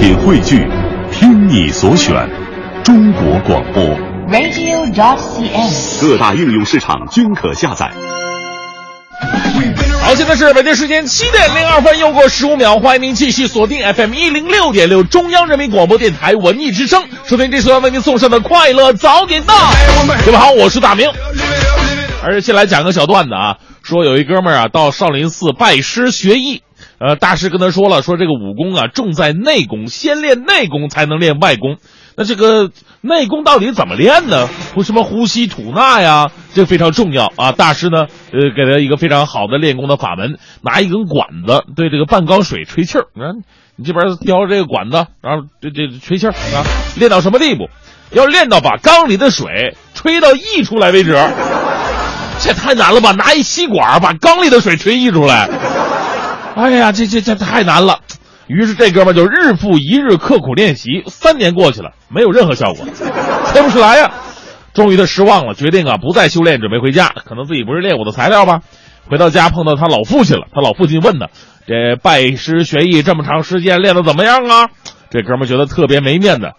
品汇聚，听你所选，中国广播。radio.cn。各大应用市场均可下载。好，现在是北京时间七点零二分，又过十五秒，欢迎您继续锁定 FM 一零六点六中央人民广播电台文艺之声，收听这次为您送上的快乐早点到。各位好，我是大明。而先来讲个小段子啊，说有一哥们儿啊到少林寺拜师学艺，呃，大师跟他说了，说这个武功啊重在内功，先练内功才能练外功。那这个内功到底怎么练呢？呼什么呼吸吐纳呀，这非常重要啊！大师呢，呃，给他一个非常好的练功的法门，拿一根管子对这个半缸水吹气儿，你看你这边叼着这个管子，然后这这吹气儿啊，练到什么地步？要练到把缸里的水吹到溢出来为止。这太难了吧？拿一吸管把缸里的水吹溢出来，哎呀，这这这太难了。于是这哥们就日复一日刻苦练习，三年过去了，没有任何效果，吹不出来呀。终于他失望了，决定啊不再修炼，准备回家。可能自己不是练武的材料吧。回到家碰到他老父亲了，他老父亲问他：“这拜师学艺这么长时间，练得怎么样啊？”这哥们觉得特别没面子，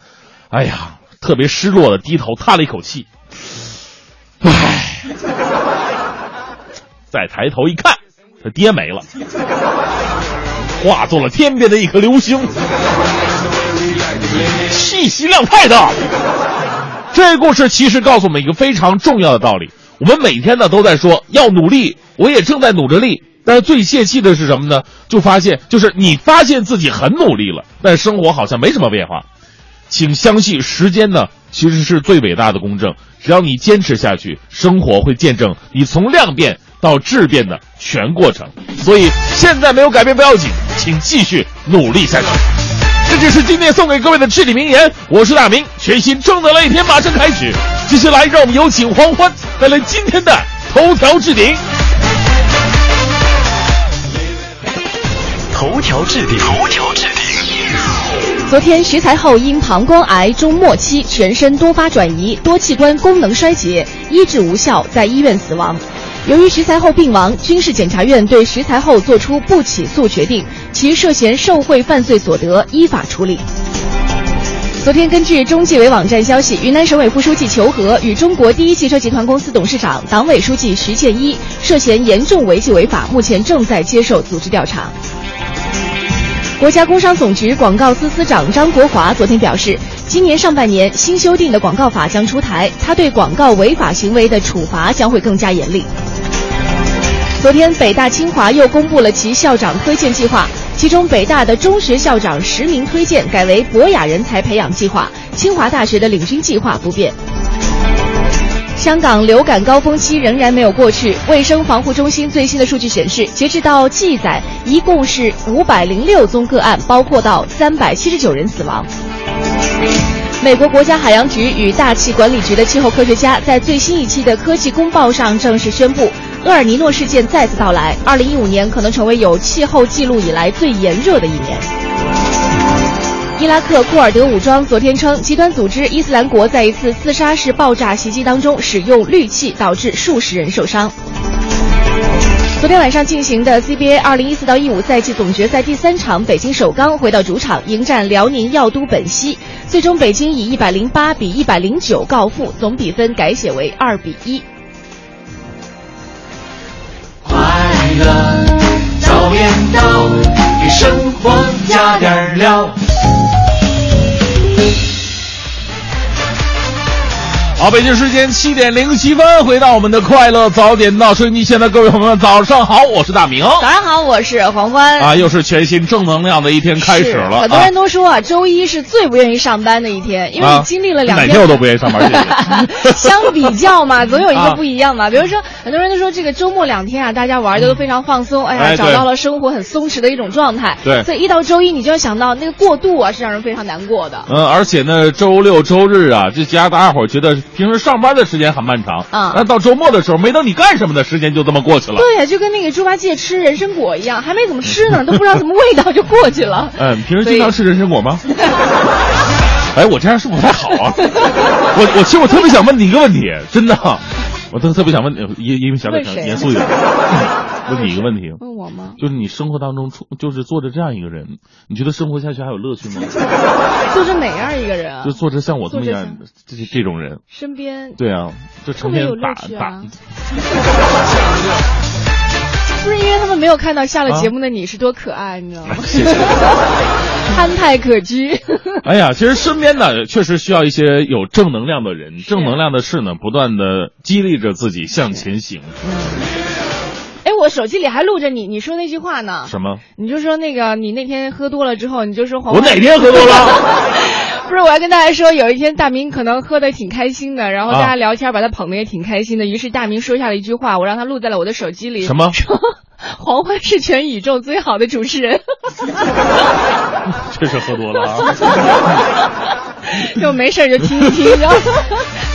哎呀，特别失落的低头叹了一口气，唉。再抬头一看，他爹没了，化作了天边的一颗流星，气息量太大。这故事其实告诉我们一个非常重要的道理：我们每天呢都在说要努力，我也正在努着力。但是最泄气的是什么呢？就发现，就是你发现自己很努力了，但生活好像没什么变化。请相信，时间呢其实是最伟大的公正。只要你坚持下去，生活会见证你从量变到质变的全过程。所以现在没有改变不要紧，请继续努力下去。这就是今天送给各位的至理名言。我是大明，全新正能量一天马上开始。接下来，让我们有请黄欢带来今天的头条置顶。头条置顶，头条置顶。昨天，徐才厚因膀胱癌中末期，全身多发转移，多器官功能衰竭，医治无效，在医院死亡。由于徐才厚病亡，军事检察院对徐才厚作出不起诉决定，其涉嫌受贿犯罪所得依法处理。昨天，根据中纪委网站消息，云南省委副书记裘和与中国第一汽车集团公司董事长、党委书记徐建一涉嫌严重违纪违法，目前正在接受组织调查。国家工商总局广告司司长张国华昨天表示，今年上半年新修订的广告法将出台，他对广告违法行为的处罚将会更加严厉。昨天，北大清华又公布了其校长推荐计划，其中北大的中学校长实名推荐改为博雅人才培养计划，清华大学的领军计划不变。香港流感高峰期仍然没有过去。卫生防护中心最新的数据显示，截至到记载，一共是五百零六宗个案，包括到三百七十九人死亡。美国国家海洋局与大气管理局的气候科学家在最新一期的科技公报上正式宣布，厄尔尼诺事件再次到来，二零一五年可能成为有气候记录以来最炎热的一年。伊拉克库尔德武装昨天称，极端组织伊斯兰国在一次自杀式爆炸袭击当中使用氯气，导致数十人受伤。昨天晚上进行的 CBA 二零一四到一五赛季总决赛第三场，北京首钢回到主场迎战辽宁药都本溪，最终北京以一百零八比一百零九告负，总比分改写为二比一。快乐早点到，给生活加点料。好，北京时间七点零七分，回到我们的快乐早点到收音机前的各位朋友们，早上好，我是大明。早上好，我是黄欢。啊，又是全新正能量的一天开始了。很多人都说啊，周一是最不愿意上班的一天，因为你经历了两天。哪天我都不愿意上班。相比较嘛，总有一个不一样嘛。比如说，很多人都说这个周末两天啊，大家玩的都非常放松，哎呀，找到了生活很松弛的一种状态。对。所以一到周一，你就要想到那个过渡啊，是让人非常难过的。嗯，而且呢，周六周日啊，这家大家伙觉得平时上班的。时间很漫长啊，那到周末的时候，没等你干什么的时间就这么过去了。对呀，就跟那个猪八戒吃人参果一样，还没怎么吃呢，都不知道什么味道就过去了。嗯，平时经常吃人参果吗？哎，我这样是不是不太好啊？我我其实我特别想问你一个问题，真的，我特特别想问你，因因为小北想严肃一点，问你一个问题，问我吗？就是你生活当中出就是坐着这样一个人，你觉得生活下去还有乐趣吗？做着哪样一个人啊就？坐着像我这么样这这这种人，身边对啊，就成天打打。不是因为他们没有看到下了节目的你是多可爱，你知道吗？谢谢。憨态可掬。哎呀，其实身边呢，确实需要一些有正能量的人，正能量的事呢，不断的激励着自己向前行。哎，我手机里还录着你，你说那句话呢？什么？你就说那个你那天喝多了之后，你就说黄我哪天喝多了？不是，我要跟大家说，有一天大明可能喝的挺开心的，然后大啊家聊天把他捧的也挺开心的，于是大明说下了一句话，我让他录在了我的手机里。什么说 黄欢是全宇宙最好的主持人。这是喝多了啊。就没事就听一听，然后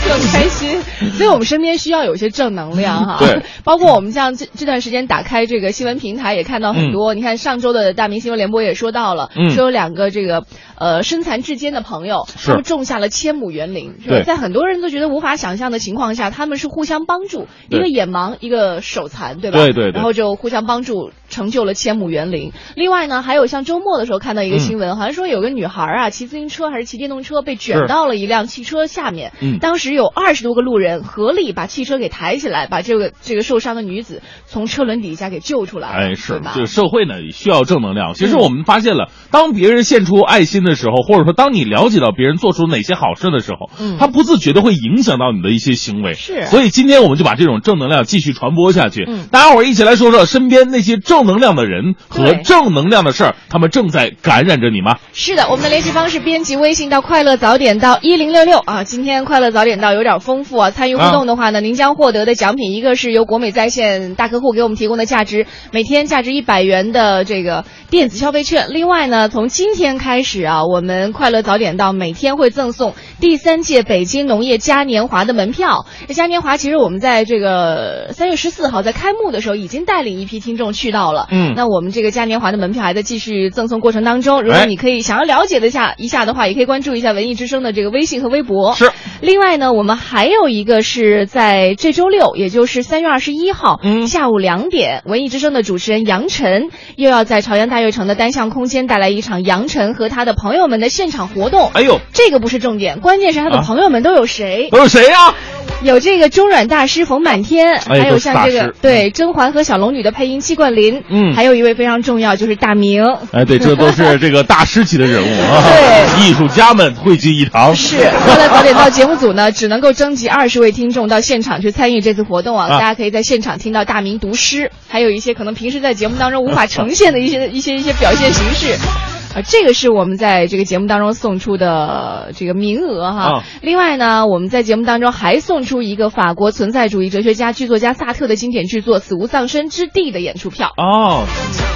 更开心。所以我们身边需要有一些正能量哈。对，包括我们像这这段时间打开这个新闻平台，也看到很多。你看上周的大明新闻联播也说到了，嗯说有两个这个呃身残志坚的朋友，是他们种下了千亩园林。是吧对在很多人都觉得无法想象的情况下，他们是互相帮助，一个眼盲，一个手残，对吧？对对对然后就互相帮助，成就了千亩园林。另外呢，还有像周末的时候看到一个嗯新闻，好像说有个女孩啊，骑自行车还是骑电动车被卷到了一辆汽车下面。嗯当时有二十多个路人合力把汽车给抬起来，把这个这个受伤的女子从车轮底下给救出来。哎，是对吧？这个社会呢需要正能量。其实嗯我们发现了，当别人献出爱心的时候，或者说当你了解到别人做出哪些好事的时候，嗯他不自觉的会影响到你的一些行为。是所以今天我们就把这种正能量继续传播下去。嗯大家伙儿一起来说说身边那些正能量的人和正能量的事儿，他们正在感染着你吗？是的，我们的联系方式编辑微信到快乐早点到一零六六啊。今天快乐早点到有点丰富啊，参与互动的话呢，您将获得的奖品一个是由国美在线大客户给我们提供的价值每天价值一百元的这个电子消费券。另外呢，从今天开始啊，我们快乐早点到每天会赠送第三届北京农业嘉年华的门票。这嘉年华其实我们在这个三月十四号在开幕的时候已经带领一批听众去到了。嗯那我们这个嘉年华的门票还在继续赠送过程当中。如果哎你可以想要了解的下一下的话，也可以关注一下文艺之声的这个微信和微博。是。另外呢，我们还有一个是在这周六，也就是三月二十一号、嗯下午两点，文艺之声的主持人杨晨又要在朝阳大悦城的单向空间带来一场杨晨和他的朋友们的现场活动。哎呦，这个不是重点，关键是他的啊朋友们都有谁？都有谁呀、有这个中软大师冯满天，哎还有像这个对甄嬛和小龙女的配音戚冠霖，嗯还有一位非常重要就是大明。哎，对，这都是 这个大师级的人物啊，对艺术家们汇聚一堂。是，后来早点到节目组呢，只能够征集二十位听众到现场去参与这次活动啊！啊大家可以在现场听到大明读诗，还有一些可能平时在节目当中无法呈现的一些一些一些表现形式。啊，这个是我们在这个节目当中送出的这个名额哈。啊另外呢，我们在节目当中还送出一个法国存在主义哲学家、剧作家萨特的经典剧作《死无葬身之地》的演出票。哦，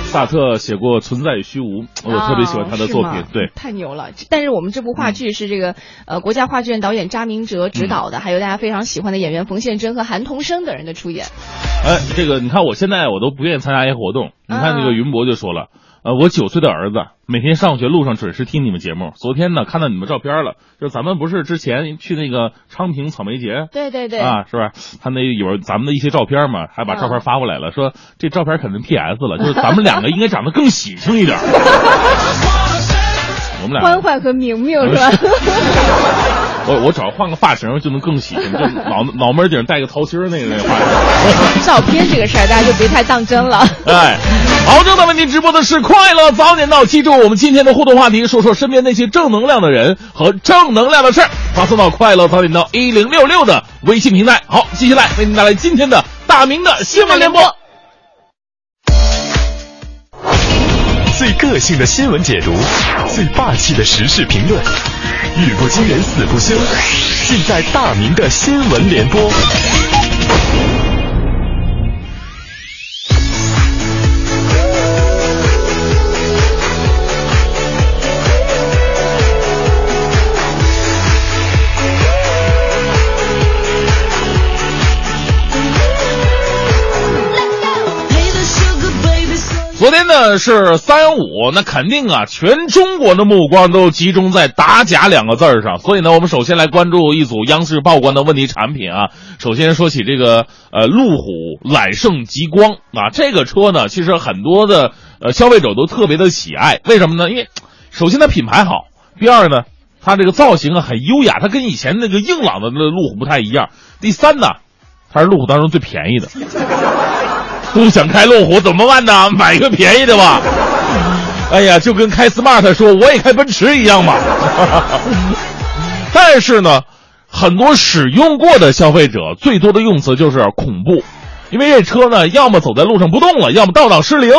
萨特写过《存在与虚无》，我特别喜欢他的作。品对，太牛了！但是我们这部话剧是这个呃国家话剧院导演查明哲执导的，还有大家非常喜欢的演员冯宪珍和韩童生等人的出演。哎，这个你看，我现在我都不愿意参加一些活动。你看，啊这个云博就说了，呃，我九岁的儿子每天上学路上准时听你们节目。昨天呢，看到你们照片了，就是咱们不是之前去那个昌平草莓节。对对对，啊，是吧？他那有咱们的一些照片嘛，还把照片发过来了，说这照片肯定 PS 了，就是咱们两个应该长得更喜庆一点。我们俩欢欢和明明是吧？我我只要换个发型就能更喜庆，就脑脑门顶戴个桃心儿那个那个发型。照片这个事儿大家就别太当真了。哎，好，正在为您直播的是快乐早点到。记住我们今天的互动话题，说说身边那些正能量的人和正能量的事儿，发送到快乐早点到一零六六的微信平台。好，接下来为您带来今天的大明的新闻联播。最个性的新闻解读，最霸气的时事评论，语不惊人死不休，尽在大明的新闻联播。昨天呢是三幺五，那肯定啊，全中国的目光都集中在“打假”两个字儿上。所以呢，我们首先来关注一组央视曝光的问题产品啊。首先说起这个呃，路虎揽胜极光啊，这个车呢，其实很多的呃消费者都特别的喜爱。为什么呢？因为首先它品牌好，第二呢，它这个造型啊很优雅，它跟以前那个硬朗的那路虎不太一样。第三呢，它是路虎当中最便宜的。不想开路虎怎么办呢？买个便宜的吧。哎呀，就跟开 smart 说我也开奔驰一样嘛。但是呢，很多使用过的消费者最多的用词就是恐怖，因为这车呢，要么走在路上不动了，要么倒档失灵。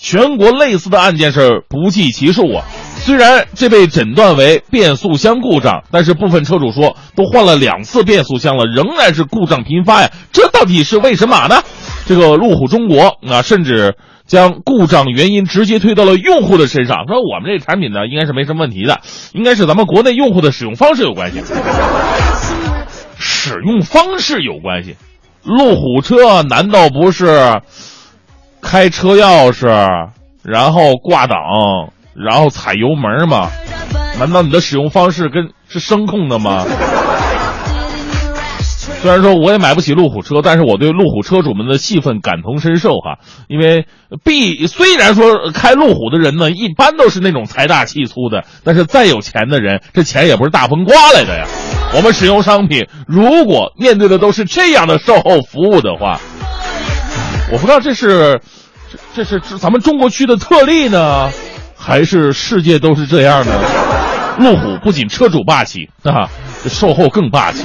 全国类似的案件是不计其数啊。虽然这被诊断为变速箱故障，但是部分车主说都换了两次变速箱了，仍然是故障频发呀。这到底是为什么呢？这个路虎中国啊，甚至将故障原因直接推到了用户的身上，说我们这产品呢应该是没什么问题的，应该是咱们国内用户的使用方式有关系。使用方式有关系，路虎车难道不是开车钥匙，然后挂档，然后踩油门吗？难道你的使用方式跟是声控的吗？虽然说我也买不起路虎车，但是我对路虎车主们的气愤感同身受哈。因为必虽然说开路虎的人呢，一般都是那种财大气粗的，但是再有钱的人，这钱也不是大风刮来的呀。我们使用商品，如果面对的都是这样的售后服务的话，我不知道这是这这是咱们中国区的特例呢，还是世界都是这样的？路虎不仅车主霸气啊，售后更霸气。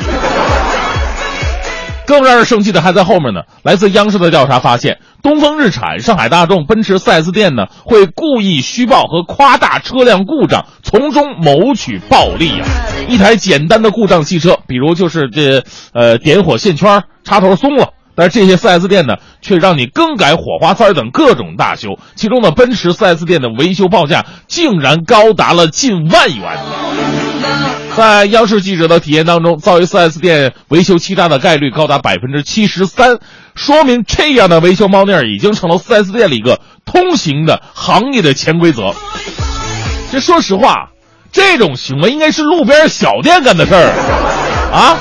更让人生气的还在后面呢。来自央视的调查发现，东风日产、上海大众、奔驰 4S 店呢，会故意虚报和夸大车辆故障，从中谋取暴利呀。一台简单的故障汽车，比如就是这呃点火线圈插头松了，但是这些 4S 店呢，却让你更改火花塞等各种大修。其中呢，奔驰 4S 店的维修报价竟然高达了近万元。在央视记者的体验当中，造一 4S 店维修欺诈的概率高达百分之七十三，说明这样的维修猫腻已经成了 4S 店里一个通行的行业的潜规则。这说实话，这种行为应该是路边小店干的事儿啊！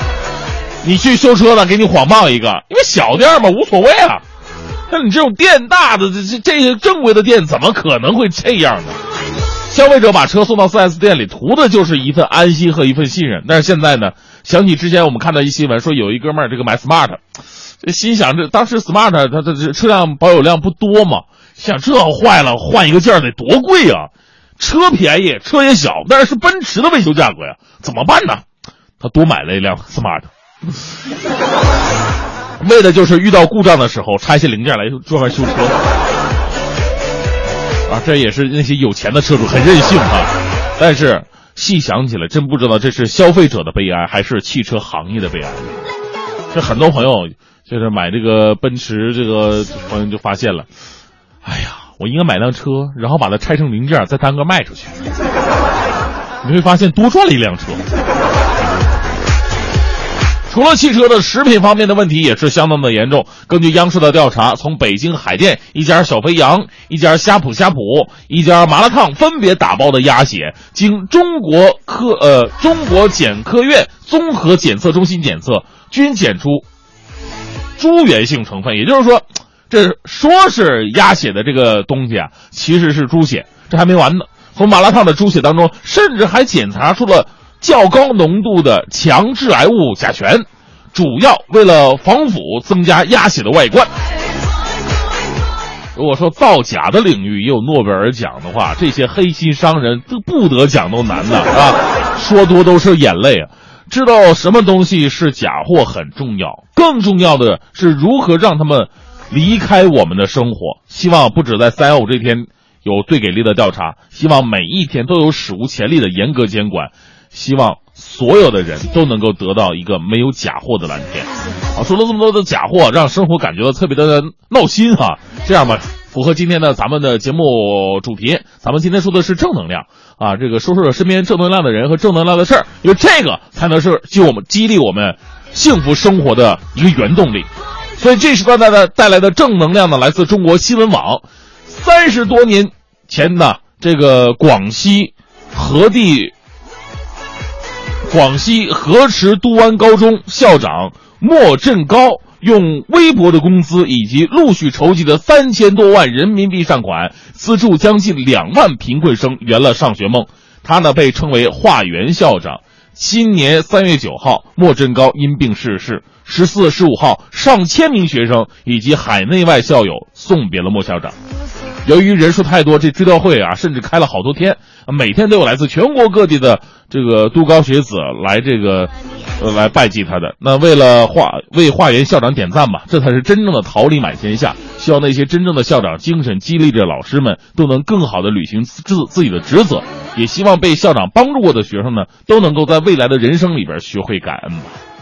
你去修车了，给你谎报一个，因为小店嘛无所谓啊。那你这种店大的，这这这些正规的店怎么可能会这样呢？消费者把车送到 4S 店里，图的就是一份安心和一份信任。但是现在呢，想起之前我们看到一新闻，说有一哥们儿这个买 smart，心想这当时 smart 它的这车辆保有量不多嘛，想这坏了换一个件得多贵啊！车便宜，车也小，但是是奔驰的维修价格呀，怎么办呢？他多买了一辆 smart，为的就是遇到故障的时候拆下零件来专门修车。这也是那些有钱的车主很任性啊！但是细想起来，真不知道这是消费者的悲哀，还是汽车行业的悲哀。这很多朋友就是买这个奔驰，这个朋友就发现了，哎呀，我应该买辆车，然后把它拆成零件，再单个卖出去。你会发现多赚了一辆车。除了汽车的食品方面的问题也是相当的严重。根据央视的调查，从北京海淀一家小肥羊、一家呷哺呷哺、一家麻辣烫分别打包的鸭血，经中国科呃中国检科院综合检测中心检测，均检出猪源性成分。也就是说，这说是鸭血的这个东西啊，其实是猪血。这还没完呢，从麻辣烫的猪血当中，甚至还检查出了。较高浓度的强致癌物甲醛，主要为了防腐，增加鸭血的外观。如果说造假的领域也有诺贝尔奖的话，这些黑心商人都不得奖都难呢 啊！说多都是眼泪啊！知道什么东西是假货很重要，更重要的是如何让他们离开我们的生活。希望不止在三幺五这天有最给力的调查，希望每一天都有史无前例的严格监管。希望所有的人都能够得到一个没有假货的蓝天。啊，说了这么多的假货，让生活感觉到特别的闹心哈。这样吧，符合今天的咱们的节目主题，咱们今天说的是正能量啊。这个说说身边正能量的人和正能量的事儿，因为这个才能是激我们激励我们幸福生活的一个原动力。所以这时段带的带来的正能量呢，来自中国新闻网。三十多年前呢，这个广西河地广西河池都湾高中校长莫振高用微薄的工资以及陆续筹集的三千多万人民币善款，资助将近两万贫困生圆了上学梦。他呢被称为化缘校长。今年三月九号，莫振高因病逝世。十四、十五号，上千名学生以及海内外校友送别了莫校长。由于人数太多，这追悼会啊，甚至开了好多天，每天都有来自全国各地的这个都高学子来这个，呃，来拜祭他的。那为了化为化缘校长点赞吧，这才是真正的桃李满天下。希望那些真正的校长精神激励着老师们，都能更好的履行自自己的职责。也希望被校长帮助过的学生呢，都能够在未来的人生里边学会感恩吧。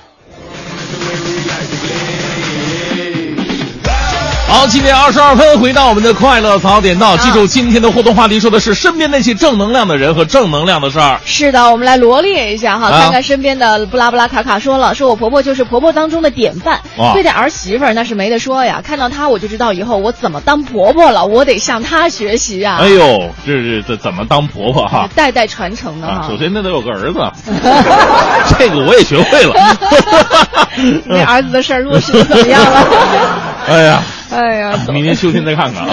好，七点二十二分，回到我们的快乐早点到。记住，今天的互动话题说的是身边那些正能量的人和正能量的事儿。是的，我们来罗列一下哈，看看身边的布拉布拉卡卡说了，说我婆婆就是婆婆当中的典范，对待儿媳妇儿那是没得说呀。看到她，我就知道以后我怎么当婆婆了，我得向她学习啊。哎呦，这是这怎么当婆婆哈？代代传承的哈。首先那得有个儿子，这个我也学会了。那儿子的事儿落实的怎么样了？哎呀。哎呀，明年秋天再看看啊！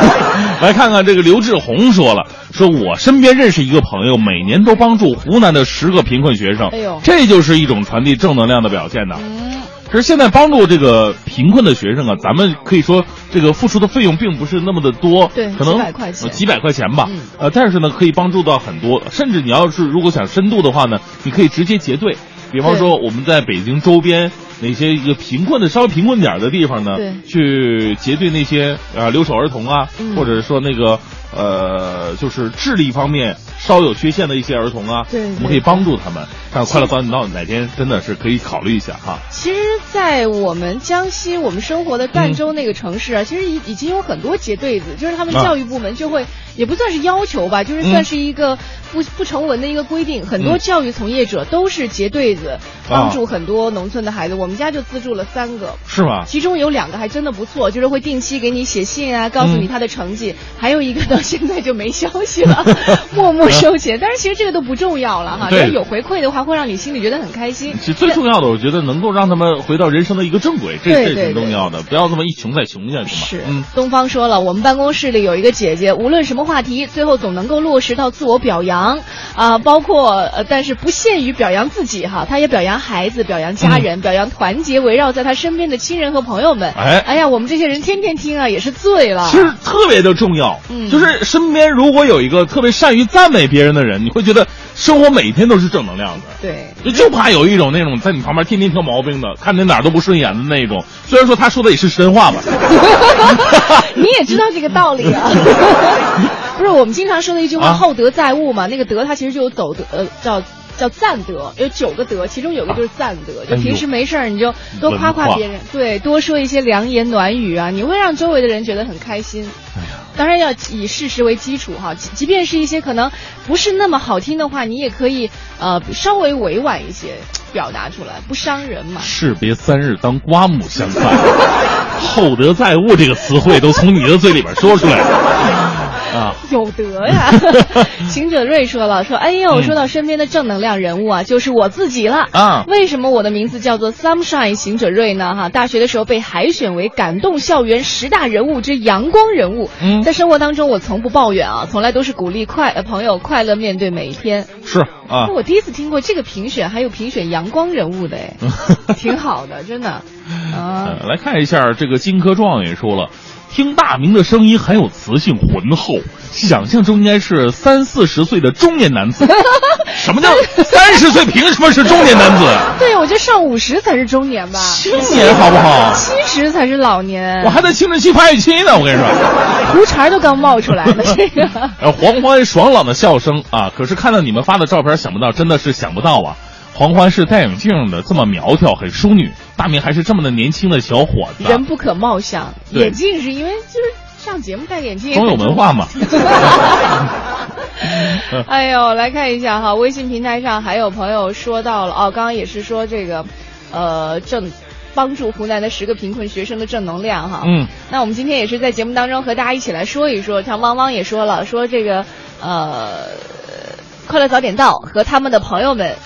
来看看这个刘志宏说了，说我身边认识一个朋友，每年都帮助湖南的十个贫困学生，哎呦，这就是一种传递正能量的表现呢。嗯，可是现在帮助这个贫困的学生啊，咱们可以说这个付出的费用并不是那么的多，对，可能几百块钱，几百块钱吧。呃，但是呢，可以帮助到很多，甚至你要是如果想深度的话呢，你可以直接结对，比方说我们在北京周边。那些一个贫困的稍微贫困点的地方呢，去结对那些啊留守儿童啊，或者说那个呃，就是智力方面稍有缺陷的一些儿童啊，对我们可以帮助他们。看快乐早点到哪天真的是可以考虑一下哈。其实，在我们江西我们生活的赣州那个城市啊，其实已已经有很多结对子，就是他们教育部门就会也不算是要求吧，就是算是一个不不成文的一个规定，很多教育从业者都是结对子，帮助很多农村的孩子。我们家就资助了三个，是吗？其中有两个还真的不错，就是会定期给你写信啊，告诉你他的成绩。还有一个到现在就没消息了，默默收钱。但是其实这个都不重要了哈，只要有回馈的话。会让你心里觉得很开心。其实最重要的，我觉得能够让他们回到人生的一个正轨，这这挺重要的。不要这么一穷再穷下去嘛。是，东方说了，我们办公室里有一个姐姐，无论什么话题，最后总能够落实到自我表扬啊，包括呃，但是不限于表扬自己哈，她也表扬孩子，表扬家人，表扬团结围绕在他身边的亲人和朋友们。哎，哎呀，我们这些人天天听啊，也是醉了。其实特别的重要，嗯，就是身边如果有一个特别善于赞美别人的人，你会觉得生活每天都是正能量的。对，就就。怕有一种那种在你旁边天天挑毛病的，看你哪儿都不顺眼的那种。虽然说他说的也是真话吧，你也知道这个道理啊。不是我们经常说的一句话“厚德载物”嘛？那个德，它其实就有走德，呃，叫叫赞德，有九个德，其中有个就是赞德。就平时没事儿，你就多夸夸别人，对，多说一些良言暖语啊，你会让周围的人觉得很开心。哎呀。当然要以事实为基础哈，即便是一些可能不是那么好听的话，你也可以呃稍微委婉一些表达出来，不伤人嘛。士别三日，当刮目相看。厚德载物这个词汇都从你的嘴里边说出来了。啊，有德呀！行者瑞说了，说哎呦，说到身边的正能量人物啊，就是我自己了啊。为什么我的名字叫做 Sunshine 行者瑞呢？哈，大学的时候被海选为感动校园十大人物之阳光人物。嗯，在生活当中，我从不抱怨啊，从来都是鼓励快朋友快乐面对每一天。是啊，我第一次听过这个评选，还有评选阳光人物的，哎，挺好的，真的。啊，来看一下这个金科状元说了。听大明的声音很有磁性浑厚，想象中应该是三四十岁的中年男子。什么叫三十岁？凭什么是中年男子？对，我觉得上五十才是中年吧。青年好不好？七十才是老年。我还在青春期发育期呢，我跟你说，胡茬都刚冒出来了。这个呃黄欢爽朗的笑声啊！可是看到你们发的照片，想不到，真的是想不到啊！黄欢是戴眼镜的，这么苗条，很淑女。大明还是这么的年轻的小伙子。人不可貌相，眼镜是因为就是上节目戴眼镜。总有文化嘛。哎呦，来看一下哈，微信平台上还有朋友说到了哦，刚刚也是说这个，呃，正帮助湖南的十个贫困学生的正能量哈。嗯，那我们今天也是在节目当中和大家一起来说一说，像汪汪也说了，说这个呃，快乐早点到和他们的朋友们，哎。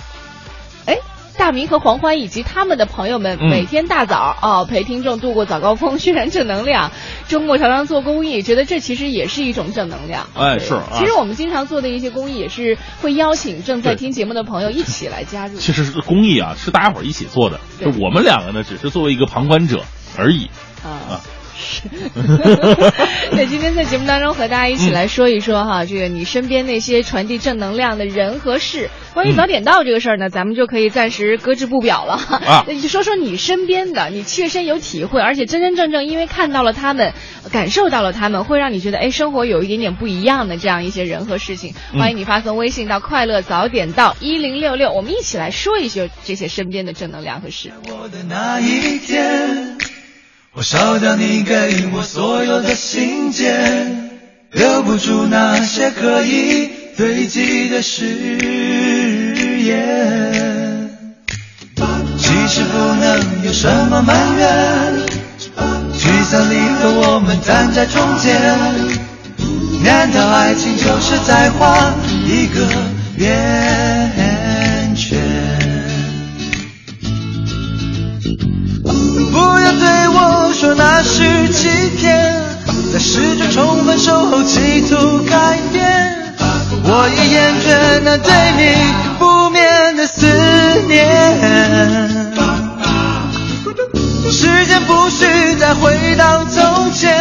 大明和黄欢以及他们的朋友们每天大早啊陪听众度过早高峰，宣传正能量。周末常常做公益，觉得这其实也是一种正能量。哎，是。其实我们经常做的一些公益，也是会邀请正在听节目的朋友一起来加入。其实是公益啊，是大家伙一起做的。就我们两个呢，只是作为一个旁观者而已。啊。是，那今天在节目当中和大家一起来说一说哈，这个你身边那些传递正能量的人和事。关于早点到这个事儿呢，咱们就可以暂时搁置不表了。啊，那就说说你身边的，你切身有体会，而且真真正正因为看到了他们，感受到了他们，会让你觉得哎，生活有一点点不一样的这样一些人和事情。欢迎你发送微信到快乐早点到一零六六，我们一起来说一说这些身边的正能量和事。我的那一天。我烧掉你给我所有的信件，留不住那些可以堆积的誓言。其实不能有什么埋怨，聚散离合我们站在中间。难道爱情就是在画一个圆不要对我说那是欺骗，在试着重分手后企图改变。我已厌倦那对你不眠的思念。时间不许再回到从前，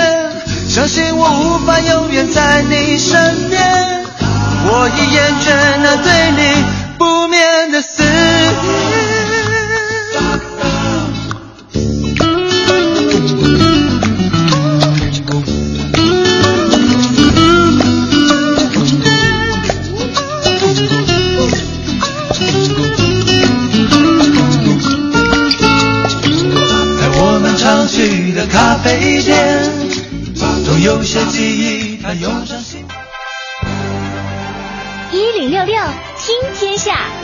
相信我无法永远在你身边。我已厌倦那对你不眠的思念。咖啡店，总有些记忆它涌上心。一零六六听天下。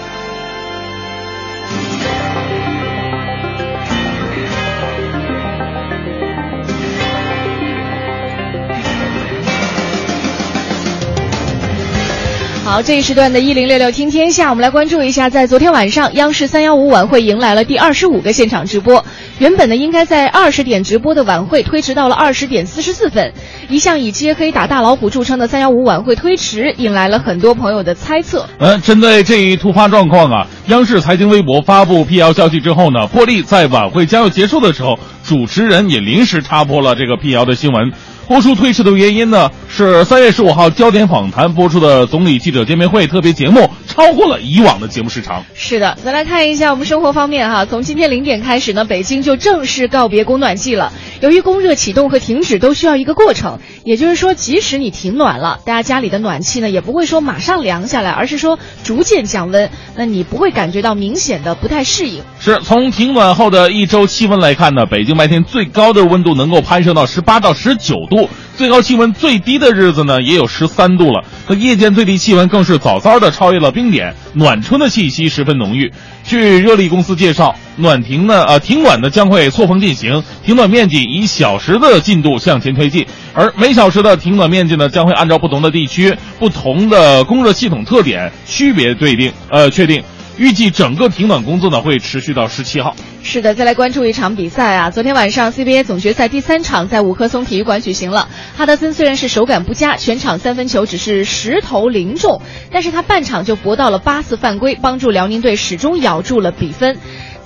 好，这一时段的“一零六六听天下”，我们来关注一下，在昨天晚上，央视三幺五晚会迎来了第二十五个现场直播。原本呢，应该在二十点直播的晚会推迟到了二十点四十四分。一向以揭黑打大老虎著称的三幺五晚会推迟，引来了很多朋友的猜测。嗯，针对这一突发状况啊，央视财经微博发布辟谣消息之后呢，破例在晚会将要结束的时候，主持人也临时插播了这个辟谣的新闻。播出退市的原因呢，是三月十五号焦点访谈播出的总理记者见面会特别节目超过了以往的节目时长。是的，再来看一下我们生活方面哈，从今天零点开始呢，北京就正式告别供暖季了。由于供热启动和停止都需要一个过程，也就是说，即使你停暖了，大家家里的暖气呢也不会说马上凉下来，而是说逐渐降温，那你不会感觉到明显的不太适应。是从停暖后的一周气温来看呢，北京白天最高的温度能够攀升到十八到十九度。最高气温最低的日子呢，也有十三度了。那夜间最低气温更是早早的超越了冰点，暖春的气息十分浓郁。据热力公司介绍，暖停呢，呃，停暖呢将会错峰进行，停暖面积以小时的进度向前推进，而每小时的停暖面积呢将会按照不同的地区、不同的供热系统特点区别对定，呃，确定。预计整个停暖工作呢会持续到十七号。是的，再来关注一场比赛啊！昨天晚上 CBA 总决赛第三场在五棵松体育馆举行了。哈德森虽然是手感不佳，全场三分球只是十投零中，但是他半场就搏到了八次犯规，帮助辽宁队始终咬住了比分。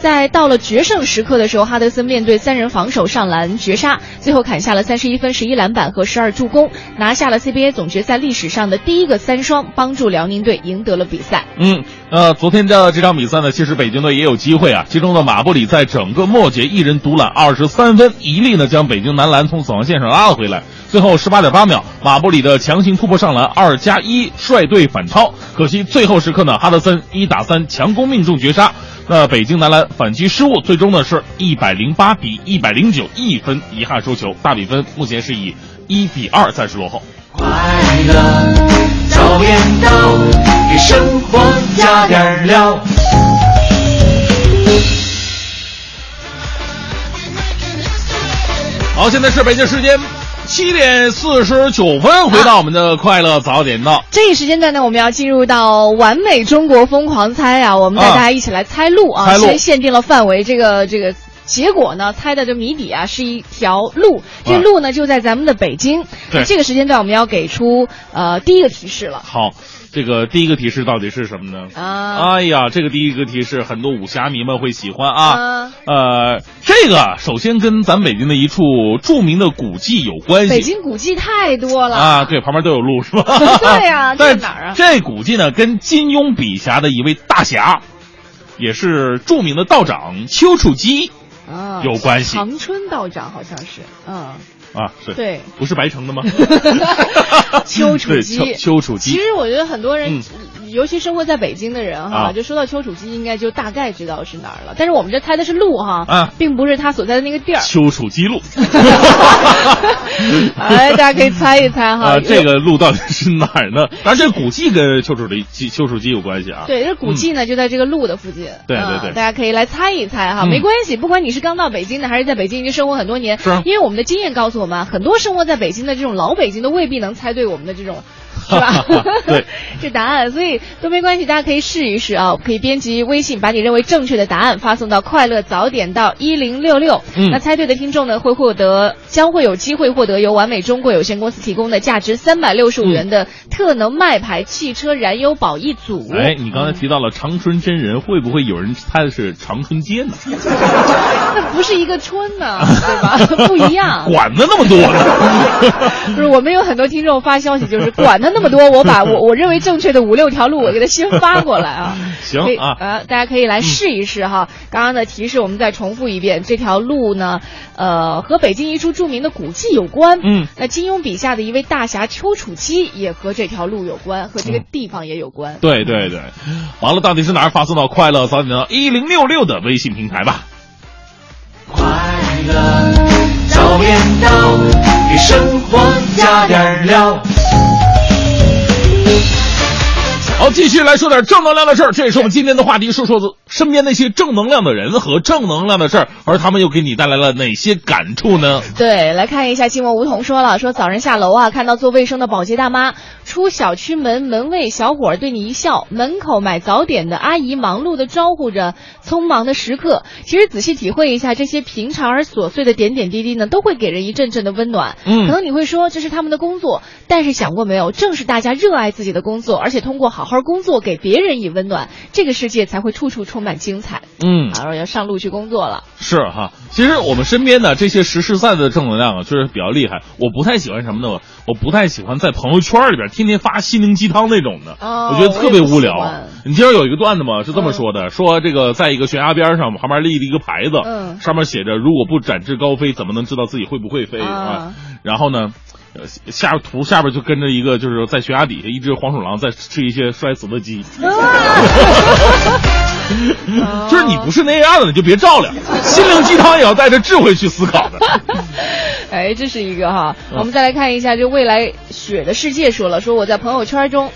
在到了决胜时刻的时候，哈德森面对三人防守上篮绝杀，最后砍下了三十一分、十一篮板和十二助攻，拿下了 CBA 总决赛历史上的第一个三双，帮助辽宁队赢得了比赛。嗯，呃，昨天的这场比赛呢，其实北京队也有机会啊。其中的马布里在整个末节一人独揽二十三分，一力呢将北京男篮从死亡线上拉了回来。最后十八点八秒，马布里的强行突破上篮，二加一率队反超。可惜最后时刻呢，哈德森一打三强攻命中绝杀。那北京男篮反击失误，最终呢是一百零八比一百零九，一分遗憾输球，大比分目前是以一比二暂时落后。快乐早点到，给生活加点料。好，现在是北京时间七点四十九分，回到我们的快乐早点到。这一时间段呢，我们要进入到完美中国疯狂猜啊！我们带大家一起来猜路啊！先限定了范围，这个这个。结果呢？猜的这谜底啊，是一条路。这路呢，就在咱们的北京。对这个时间段，我们要给出呃第一个提示了。好，这个第一个提示到底是什么呢？啊，哎呀，这个第一个提示很多武侠迷们会喜欢啊。啊呃，这个首先跟咱北京的一处著名的古迹有关系。北京古迹太多了啊，对，旁边都有路是吧？对 呀这但哪儿啊这古迹呢，跟金庸笔下的一位大侠，也是著名的道长丘处机啊，有关系。长春道长好像是，嗯，啊，是对，不是白城的吗？丘处机丘丘处机其实我觉得很多人，嗯尤其生活在北京的人哈，啊就说到丘处机，应该就大概知道是哪儿了。但是我们这猜的是路哈，啊并不是他所在的那个地儿。丘处机路。哎，大家可以猜一猜哈。啊，这个路到底是哪儿呢？当然，这古迹跟丘处机丘处机有关系啊。对，这古迹呢、就在这个路的附近。对对对嗯大家可以来猜一猜哈，嗯没关系，不管你是刚到北京的，还是在北京已经生活很多年，因为我们的经验告诉我们，很多生活在北京的这种老北京都未必能猜对我们的这种。是吧？对，这答案，所以都没关系，大家可以试一试啊！可以编辑微信，把你认为正确的答案发送到快乐早点到一零六六。嗯那猜对的听众呢，会获得将会有机会获得由完美中国有限公司提供的价值三百六十五元的特能麦牌汽车燃油宝一组。哎，你刚才提到了长春真人，会不会有人猜的是长春街呢？那不是一个春呢，对吧？不一样。管的那么多呢？不是，我们有很多听众发消息，就是管他那么多，我把我我认为正确的五六条路，我给他先发过来啊。行啊呃，大家可以来试一试哈。刚刚的提示我们再重复一遍，这条路呢，呃，和北京一处著名的古迹有关。嗯，那金庸笔下的一位大侠丘处机也和这条路有关，和这个地方也有关。对对对，完了，到底是哪儿？发送到快乐早点到一零六六的微信平台吧。快乐早点到，给生活加点料。好，继续来说点正能量的事儿，这也是我们今天的话题，说说身边那些正能量的人和正能量的事儿，而他们又给你带来了哪些感触呢？对，来看一下新闻。梧桐说了，说早上下楼啊，看到做卫生的保洁大妈出小区门，门卫小伙儿对你一笑，门口买早点的阿姨忙碌的招呼着匆忙的食客。其实仔细体会一下，这些平常而琐碎的点点滴滴呢，都会给人一阵阵的温暖。嗯可能你会说这是他们的工作，但是想过没有，正是大家热爱自己的工作，而且通过好好工作给别人以温暖，这个世界才会处处充满精彩。嗯，然后要上路去工作了。是哈，其实我们身边的这些实实在在的正能量啊，确实比较厉害。我不太喜欢什么呢？我不太喜欢在朋友圈里边天天发心灵鸡汤那种的，哦我觉得特别无聊。你知道有一个段子吗？是这么说的：说这个在一个悬崖边上，旁边立了一个牌子，嗯上面写着“如果不展翅高飞，怎么能知道自己会不会飞啊啊？”然后呢？呃下图下边就跟着一个，就是在悬崖底下一只黄鼠狼在吃一些摔死的鸡，就是你不是那样的，你就别照亮。心灵鸡汤也要带着智慧去思考的。哎，这是一个哈，嗯我们再来看一下，就未来雪的世界说了，说我在朋友圈中，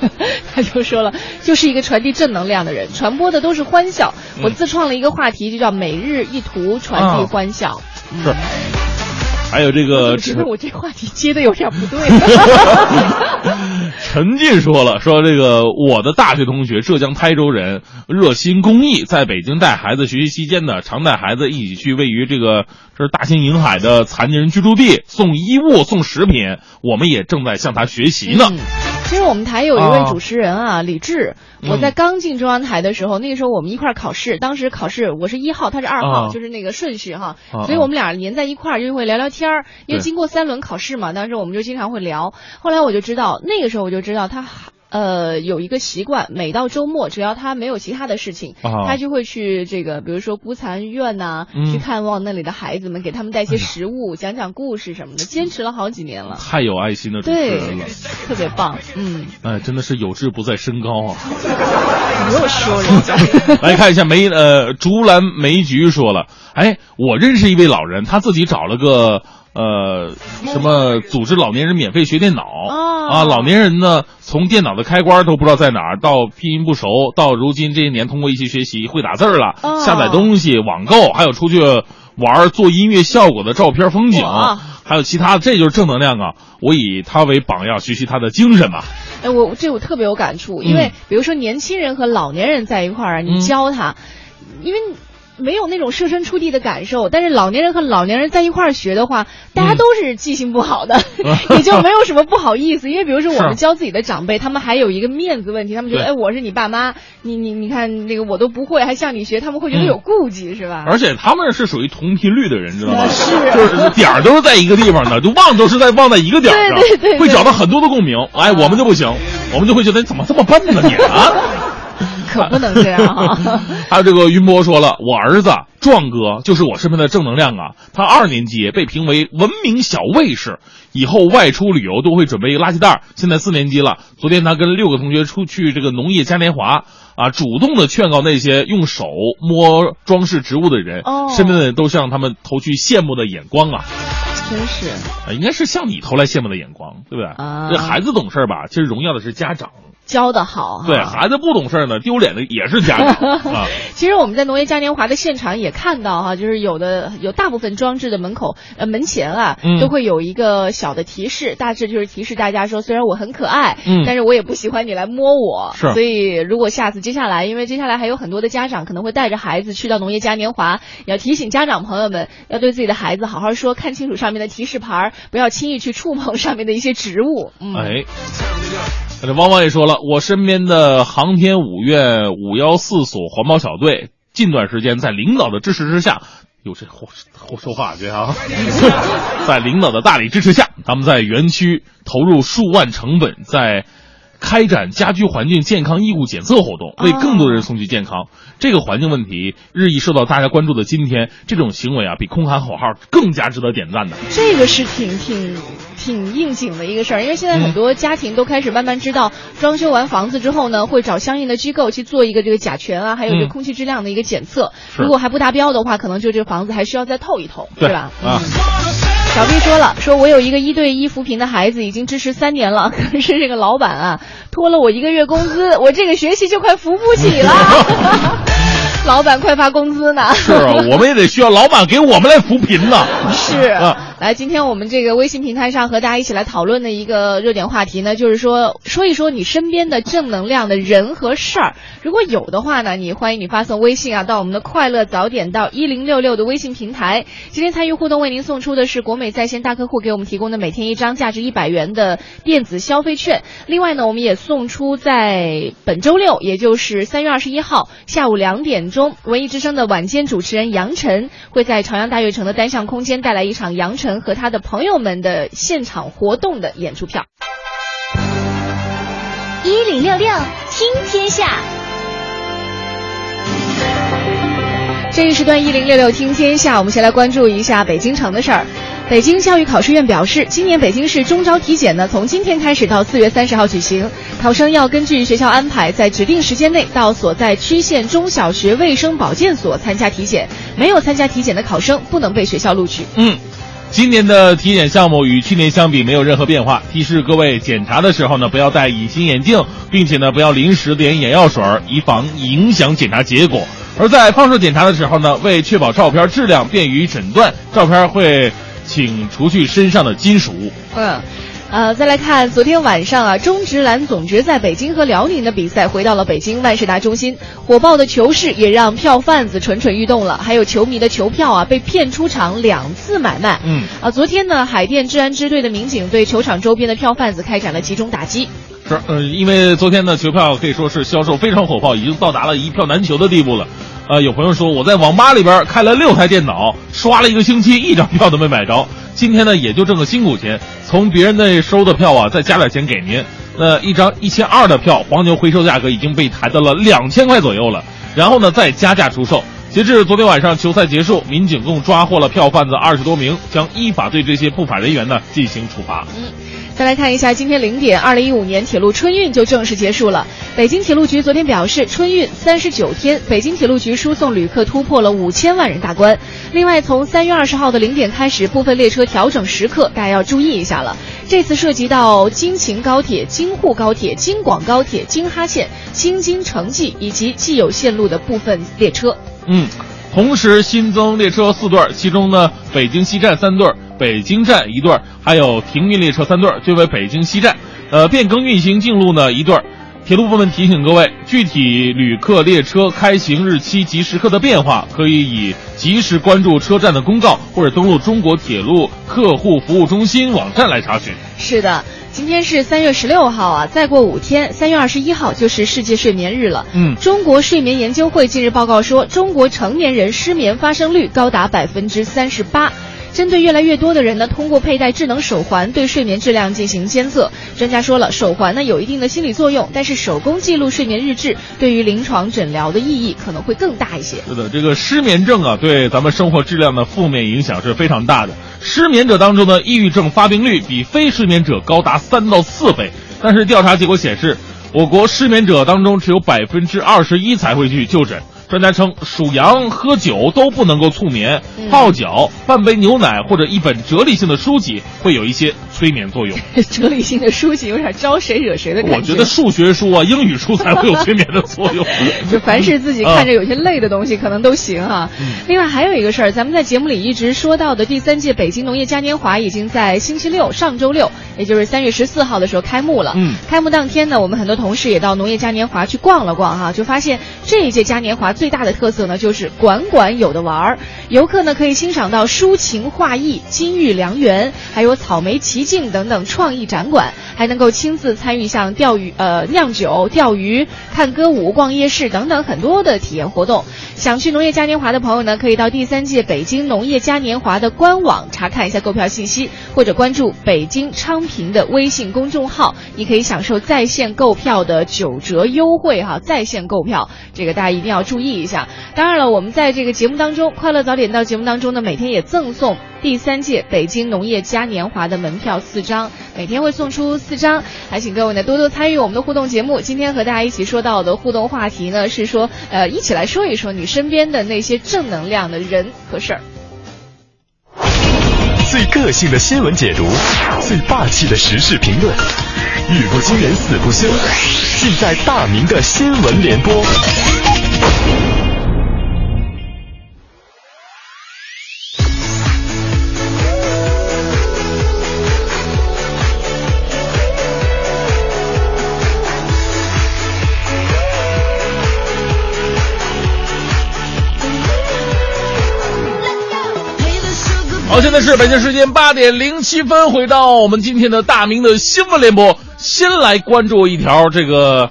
他就说了，就是一个传递正能量的人，传播的都是欢笑。我自创了一个话题，就叫每日一图传递啊欢笑。是，还有这个我觉得我这话题接的有点不对。陈进说了，说这个我的大学同学，浙江台州人，热心公益，在北京带孩子学习期间呢，常带孩子一起去位于这个这是大兴银海的残疾人居住地送衣物、送食品，我们也正在向他学习呢。嗯其实我们台有一位啊主持人啊，李志。嗯我在刚进中央台的时候，那个时候我们一块儿考试，当时考试我是一号，他是二号，啊就是那个顺序哈，啊所以我们俩连在一块儿就会聊聊天儿。因为经过三轮考试嘛，当时我们就经常会聊。后来我就知道，那个时候我就知道他。呃，有一个习惯，每到周末，只要他没有其他的事情，啊。他就会去这个，比如说孤残院呐、嗯。去看望那里的孩子们，给他们带些食物，讲讲故事什么的，坚持了好几年了。太有爱心的主持对人了，，特别棒，嗯，哎，真的是有志不在身高啊！没有说人家。来看一下梅呃竹篮梅菊说了，哎，我认识一位老人，他自己找了个呃，什么组织老年人免费学电脑。哦啊？老年人呢，从电脑的开关都不知道在哪儿，到拼音不熟，到如今这些年通过一些学习会打字儿了，哦下载东西、网购，还有出去玩儿做音乐效果的照片、风景，还有其他的，这就是正能量啊！我以他为榜样，学习他的精神嘛。哎，我这我特别有感触，因为嗯比如说年轻人和老年人在一块儿啊，你嗯教他，因为。没有那种设身处地的感受，但是老年人和老年人在一块儿学的话，大家嗯都是记性不好的，也就没有什么不好意思。因为比如说我们教自己的长辈，他们还有一个面子问题，他们觉得哎我是你爸妈，你你你看那个我都不会，还向你学，他们会觉得嗯有顾忌，是吧？而且他们是属于同频率的人，知道吗？啊 是就是点儿都是在一个地方的，就忘都是在忘在一个点儿上，对对对对会找到很多的共鸣。哎，我们就不行，我们就会觉得你怎么这么笨呢你啊？可不能这样啊！还有这个云波说了，我儿子壮哥就是我身边的正能量啊。他二年级被评为文明小卫士，以后外出旅游都会准备一个垃圾袋。现在四年级了，昨天他跟六个同学出去这个农业嘉年华啊，主动的劝告那些用手摸装饰植物的人，哦身边的人都向他们投去羡慕的眼光啊。真是，啊，应该是向你投来羡慕的眼光，对不对？啊这孩子懂事儿吧，其实荣耀的是家长。教的好哈。对孩子不懂事儿呢，丢脸的也是家长 啊。其实我们在农业嘉年华的现场也看到哈，就是有的有大部分装置的门口呃门前啊，嗯都会有一个小的提示，大致就是提示大家说，虽然我很可爱，嗯但是我也不喜欢你来摸我。是所以如果下次接下来，因为接下来还有很多的家长可能会带着孩子去到农业嘉年华，要提醒家长朋友们要对自己的孩子好好说，看清楚上面的提示牌，不要轻易去触碰上面的一些植物。嗯，哎，这汪汪也说了，我身边的航天五院五幺四所环保小队，近段时间在领导的支持之下。有谁后后说话去啊？在领导的大力支持下，他们在园区投入数万成本，在开展家居环境健康义务检测活动，为更多人送去健康。这个环境问题日益受到大家关注的今天，这种行为啊，比空喊口号更加值得点赞的。这个是挺挺挺应景的一个事儿，因为现在很多家庭都开始慢慢知道，装修完房子之后呢，会找相应的机构去做一个这个甲醛啊，还有这空气质量的一个检测。是如果还不达标的话，可能就这个房子还需要再透一透，对吧？啊，小 B 说了，说我有一个一对一扶贫的孩子，已经支持三年了，可是这个老板啊，拖了我一个月工资，我这个学期就快扶不起了。老板快发工资呢。是啊，我们也得需要老板给我们来扶贫呢。是啊，来，今天我们这个微信平台上和大家一起来讨论的一个热点话题呢，就是说说一说你身边的正能量的人和事儿。如果有的话呢，你欢迎你发送微信啊到我们的快乐早点到一零六六的微信平台。今天参与互动为您送出的是国美在线大客户给我们提供的每天一张价值一百元的电子消费券。另外呢，我们也送出在本周六，也就是三月二十一号下午两点钟，文艺之声的晚间主持人杨晨会在朝阳大悦城的单向空间带来一场杨晨和他的朋友们的现场活动的演出票。一零六六听天下，这一时段一零六六听天下，我们先来关注一下北京城的事儿。北京教育考试院表示，今年北京市中招体检呢，从今天开始到四月三十号举行。考生要根据学校安排，在指定时间内到所在区县中小学卫生保健所参加体检。没有参加体检的考生不能被学校录取。嗯，今年的体检项目与去年相比没有任何变化。提示各位，检查的时候呢，不要戴隐形眼镜，并且呢，不要临时点眼药水，以防影响检查结果。而在放射检查的时候呢，为确保照片质量便于诊断，照片会请除去身上的金属物。嗯。呃，再来看昨天晚上啊，中职篮总决赛北京和辽宁的比赛回到了北京万事达中心，火爆的球市也让票贩子蠢蠢欲动了，还有球迷的球票啊被骗出场两次买卖。嗯，啊，昨天呢，海淀治安支队的民警对球场周边的票贩子开展了集中打击。是，呃，因为昨天的球票可以说是销售非常火爆，已经到达了一票难求的地步了。呃，有朋友说我在网吧里边开了六台电脑，刷了一个星期，一张票都没买着。今天呢，也就挣个辛苦钱，从别人那收的票啊，再加点钱给您。那一张一千二的票，黄牛回收价格已经被抬到了两千块左右了。然后呢，再加价出售。截至昨天晚上球赛结束，民警共抓获了票贩子二十多名，将依法对这些不法人员呢进行处罚。再来看一下，今天零点，二零一五年铁路春运就正式结束了。北京铁路局昨天表示，春运三十九天，北京铁路局输送旅客突破了五千万人大关。另外，从三月二十号的零点开始，部分列车调整时刻，大家要注意一下了。这次涉及到京秦高铁、京沪高铁、京广高铁、京哈线、京津城际以及既有线路的部分列车。嗯，同时新增列车四对，其中呢，北京西站三对。北京站一对，还有停运列车三对，均为北京西站。呃，变更运行进路呢一对。铁路部门提醒各位，具体旅客列车开行日期及时刻的变化，可以以及时关注车站的公告，或者登录中国铁路客户服务中心网站来查询。是的，今天是三月十六号啊，再过五天，三月二十一号就是世界睡眠日了。嗯，中国睡眠研究会近日报告说，中国成年人失眠发生率高达百分之三十八。针对越来越多的人呢，通过佩戴智能手环对睡眠质量进行监测。专家说了，手环呢有一定的心理作用，但是手工记录睡眠日志对于临床诊疗的意义可能会更大一些。是的，这个失眠症啊，对咱们生活质量的负面影响是非常大的。失眠者当中的，抑郁症发病率比非失眠者高达三到四倍。但是调查结果显示，我国失眠者当中只有百分之二十一才会去就诊。专家称，数羊、喝酒都不能够促眠，泡脚、半杯牛奶或者一本哲理性的书籍会有一些催眠作用。哲理性的书籍有点招谁惹谁的感觉。我觉得数学书啊、英语书才会有催眠的作用。就凡是自己看着有些累的东西，可能都行哈。另外还有一个事儿，咱们在节目里一直说到的第三届北京农业嘉年华，已经在星期六，上周六，也就是三月十四号的时候开幕了。嗯，开幕当天呢，我们很多同事也到农业嘉年华去逛了逛哈，就发现这一届嘉年华最最大的特色呢，就是管管有的玩儿。游客呢可以欣赏到抒情画意、金玉良缘，还有草莓奇境等等创意展馆，还能够亲自参与像钓鱼、呃酿酒、钓鱼、看歌舞、逛夜市等等很多的体验活动。想去农业嘉年华的朋友呢，可以到第三届北京农业嘉年华的官网查看一下购票信息，或者关注北京昌平的微信公众号，你可以享受在线购票的九折优惠哈，在线购票这个大家一定要注意。一下，当然了，我们在这个节目当中，快乐早点到节目当中呢，每天也赠送第三届北京农业嘉年华的门票四张，每天会送出四张，还请各位呢多多参与我们的互动节目。今天和大家一起说到的互动话题呢，是说，呃，一起来说一说你身边的那些正能量的人和事儿。最个性的新闻解读，最霸气的时事评论，语不惊人死不休，尽在大明的新闻联播。好，现在是北京时间八点零七分，回到我们今天的大明的新闻联播，先来关注一条这个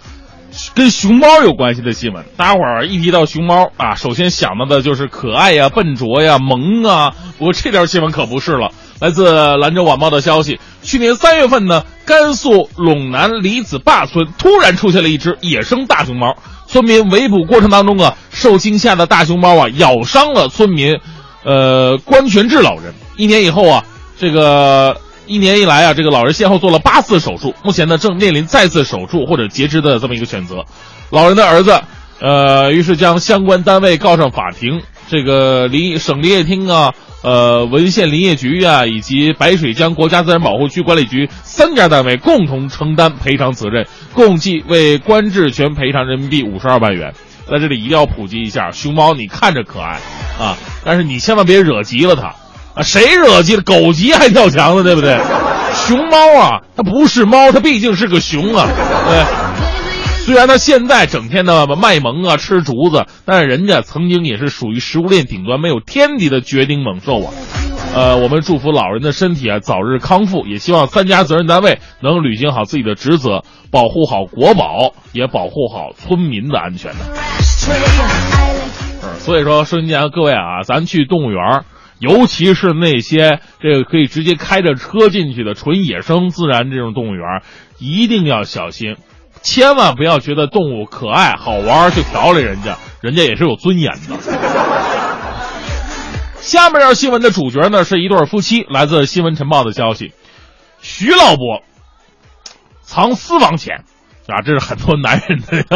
跟熊猫有关系的新闻。大家伙儿一提到熊猫啊，首先想到的就是可爱呀、笨拙呀、萌啊。不过这条新闻可不是了，来自兰州晚报的消息，去年三月份呢，甘肃陇南李子坝村突然出现了一只野生大熊猫，村民围捕过程当中啊，受惊吓的大熊猫啊咬伤了村民。呃，关全志老人一年以后啊，这个一年以来啊，这个老人先后做了八次手术，目前呢正面临再次手术或者截肢的这么一个选择。老人的儿子，呃，于是将相关单位告上法庭。这个林省林业厅啊，呃，文县林业局啊，以及白水江国家自然保护区管理局三家单位共同承担赔偿责任，共计为关志全赔偿人民币五十二万元。在这里一定要普及一下，熊猫你看着可爱啊，但是你千万别惹急了它啊！谁惹急了？狗急还跳墙呢，对不对？熊猫啊，它不是猫，它毕竟是个熊啊。对，虽然它现在整天的卖萌啊，吃竹子，但是人家曾经也是属于食物链顶端没有天敌的绝顶猛兽啊。呃，我们祝福老人的身体啊早日康复，也希望三家责任单位能履行好自己的职责，保护好国宝，也保护好村民的安全呢。所以说，收音机前各位啊，咱去动物园，尤其是那些这个可以直接开着车进去的纯野生自然这种动物园，一定要小心，千万不要觉得动物可爱好玩就调理人家，人家也是有尊严的。下面要新闻的主角呢是一对夫妻。来自《新闻晨报》的消息，徐老伯藏私房钱，啊，这是很多男人的。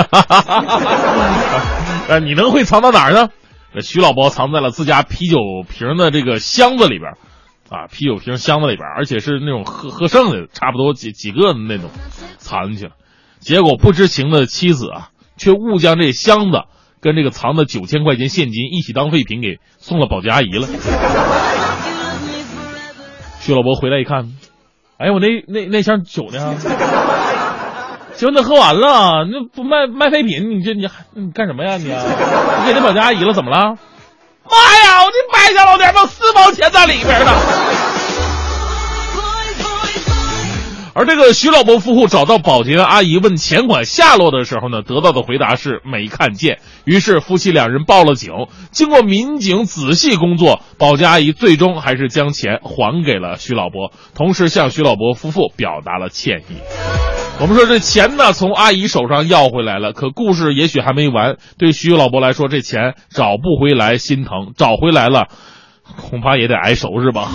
呃，你能会藏到哪儿呢？徐老伯藏在了自家啤酒瓶的这个箱子里边，啊，啤酒瓶箱子里边，而且是那种喝喝剩的，差不多几几个的那种，藏进去了。结果不知情的妻子啊，却误将这箱子跟这个藏的九千块钱现金一起当废品给送了保洁阿姨了。薛老伯回来一看，哎，我那那那箱酒呢？行，那喝完了，那不卖卖废品，你这你你干什么呀你？你给那保洁阿姨了，怎么了？妈呀，我这败家老娘们四毛钱在里边呢。而这个徐老伯夫妇找到保洁阿姨问钱款下落的时候呢，得到的回答是没看见。于是夫妻两人报了警。经过民警仔细工作，保洁阿姨最终还是将钱还给了徐老伯，同时向徐老伯夫妇表达了歉意。我们说这钱呢，从阿姨手上要回来了，可故事也许还没完。对徐老伯来说，这钱找不回来心疼，找回来了，恐怕也得挨收拾吧。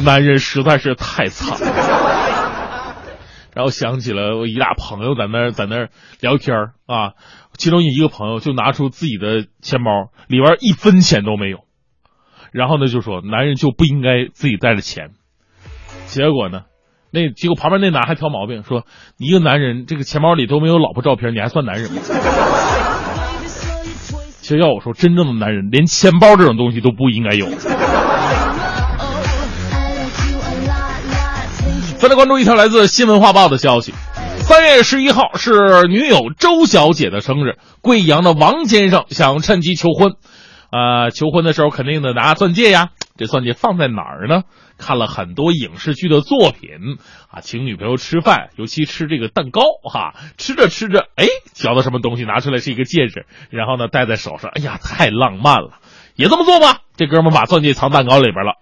男人实在是太惨了。然后想起了我一俩朋友在那儿在那儿聊天啊，其中一个朋友就拿出自己的钱包，里边一分钱都没有，然后呢就说男人就不应该自己带着钱，结果呢。那结果旁边那男还挑毛病，说你一个男人这个钱包里都没有老婆照片，你还算男人吗？其实要我说，真正的男人连钱包这种东西都不应该有。再来关注一条来自新闻画报的消息：三月十一号是女友周小姐的生日，贵阳的王先生想趁机求婚，啊，求婚的时候肯定得拿钻戒呀。这钻戒放在哪儿呢？看了很多影视剧的作品啊，请女朋友吃饭，尤其吃这个蛋糕哈，吃着吃着，哎，嚼到什么东西拿出来是一个戒指，然后呢戴在手上，哎呀，太浪漫了，也这么做吧。这哥们把钻戒藏蛋糕里边了，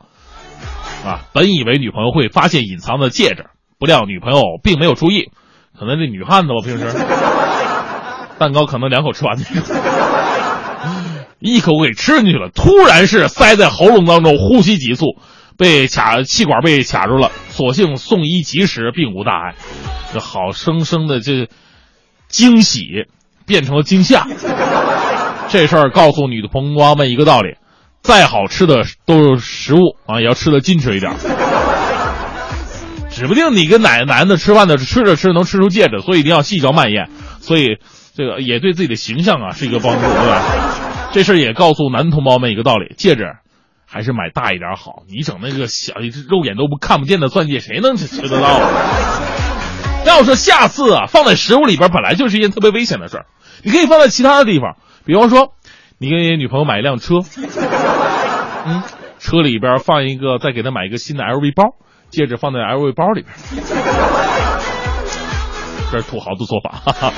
啊，本以为女朋友会发现隐藏的戒指，不料女朋友并没有注意，可能这女汉子吧，平时 蛋糕可能两口吃完那种。一口给吃进去了，突然是塞在喉咙当中，呼吸急促，被卡气管被卡住了。所幸送医及时，并无大碍。这好生生的这惊喜变成了惊吓。这事儿告诉女的朋友们一个道理：再好吃的都是食物啊，也要吃的矜持一点。指不定你跟哪个男的吃饭的吃着吃着能吃出戒指，所以一定要细嚼慢咽。所以这个也对自己的形象啊是一个帮助，对吧？这事儿也告诉男同胞们一个道理：戒指还是买大一点好。你整那个小，肉眼都不看不见的钻戒，谁能吃得到？要说下次啊，放在食物里边本来就是一件特别危险的事儿。你可以放在其他的地方，比方说，你给你女朋友买一辆车，嗯，车里边放一个，再给他买一个新的 LV 包，戒指放在 LV 包里边。这是土豪的做法。哈哈。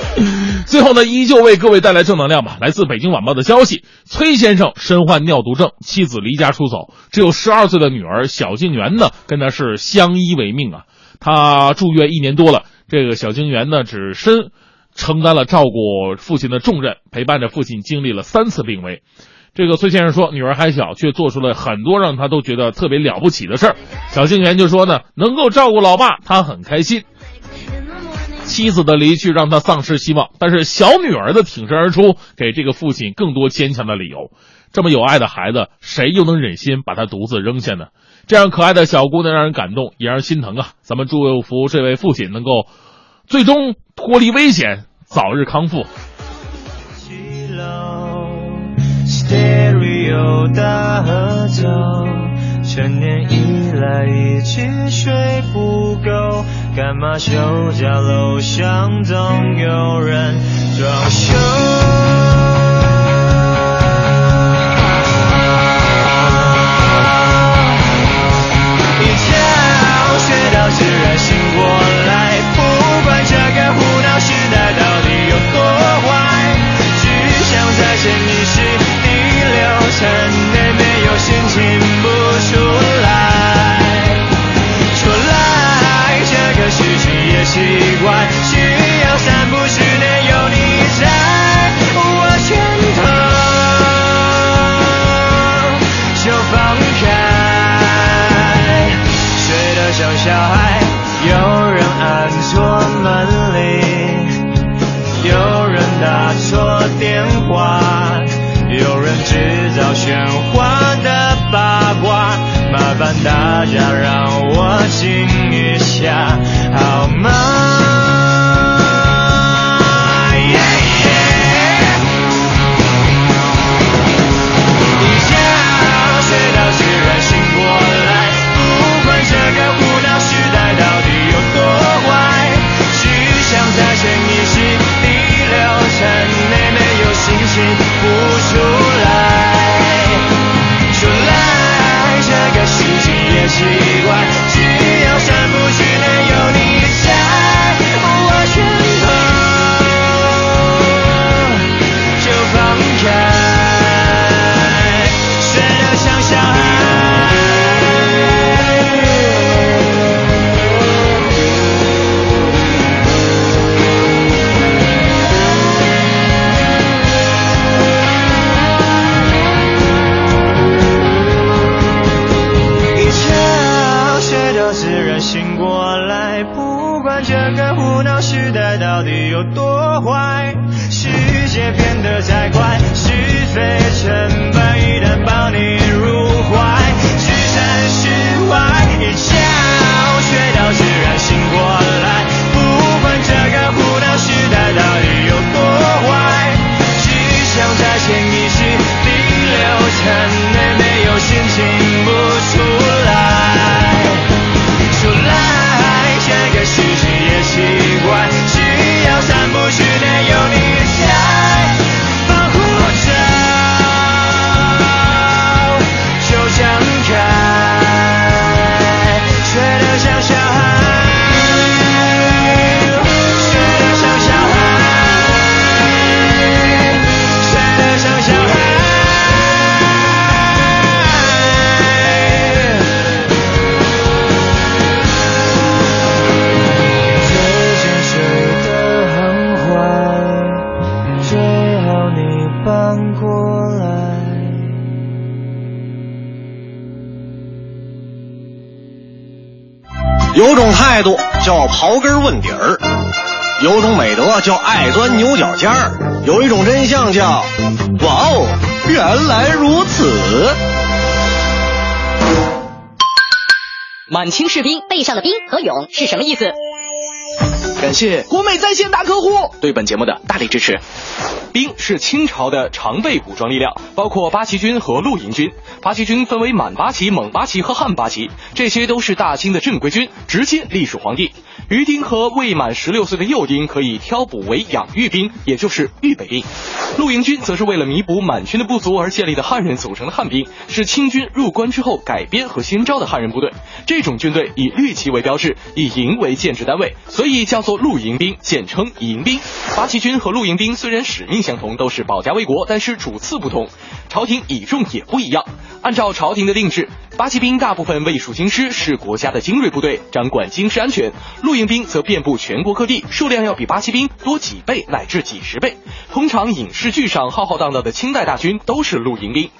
最后呢，依旧为各位带来正能量吧。来自北京晚报的消息：崔先生身患尿毒症，妻子离家出走，只有十二岁的女儿小静媛呢，跟他是相依为命啊。他住院一年多了，这个小静媛呢，只身承担了照顾父亲的重任，陪伴着父亲经历了三次病危。这个崔先生说，女儿还小，却做出了很多让他都觉得特别了不起的事儿。小静媛就说呢，能够照顾老爸，他很开心。妻子的离去让他丧失希望，但是小女儿的挺身而出，给这个父亲更多坚强的理由。这么有爱的孩子，谁又能忍心把他独自扔下呢？这样可爱的小姑娘让人感动，也让人心疼啊！咱们祝福这位父亲能够最终脱离危险，早日康复。有大合奏成年以来已经睡不够干嘛休假楼上总有人装修一觉睡到自然醒过来不管这个胡闹时代到底有多坏只想再见你奇怪，需要三步之内有你在我拳头，就放开。睡得像小孩，有人按错门铃，有人打错电话，有人制造喧哗的八卦，麻烦大家让我醒。叫刨根问底儿，有种美德叫爱钻牛角尖儿，有一种真相叫哇哦，原来如此。满清士兵背上的兵和勇是什么意思？感谢国美在线大客户对本节目的大力支持。兵是清朝的常备武装力量，包括八旗军和陆营军。八旗军分为满八旗、蒙八旗和汉八旗，这些都是大清的正规军，直接隶属皇帝。余丁和未满十六岁的幼丁可以挑补为养育兵，也就是预备兵。陆营军则是为了弥补满军的不足而建立的汉人组成的汉兵，是清军入关之后改编和新招的汉人部队。这种军队以绿旗为标志，以营为建制单位，所以叫做陆营兵，简称营兵。八旗军和陆营兵虽然使命相同，都是保家卫国，但是主次不同，朝廷倚重也不一样。按照朝廷的定制，八旗兵大部分为属京师，是国家的精锐部队，掌管京师安全；陆露营兵则遍布全国各地，数量要比八旗兵多几倍乃至几十倍。通常影视剧上浩浩荡荡的清代大军都是露营兵。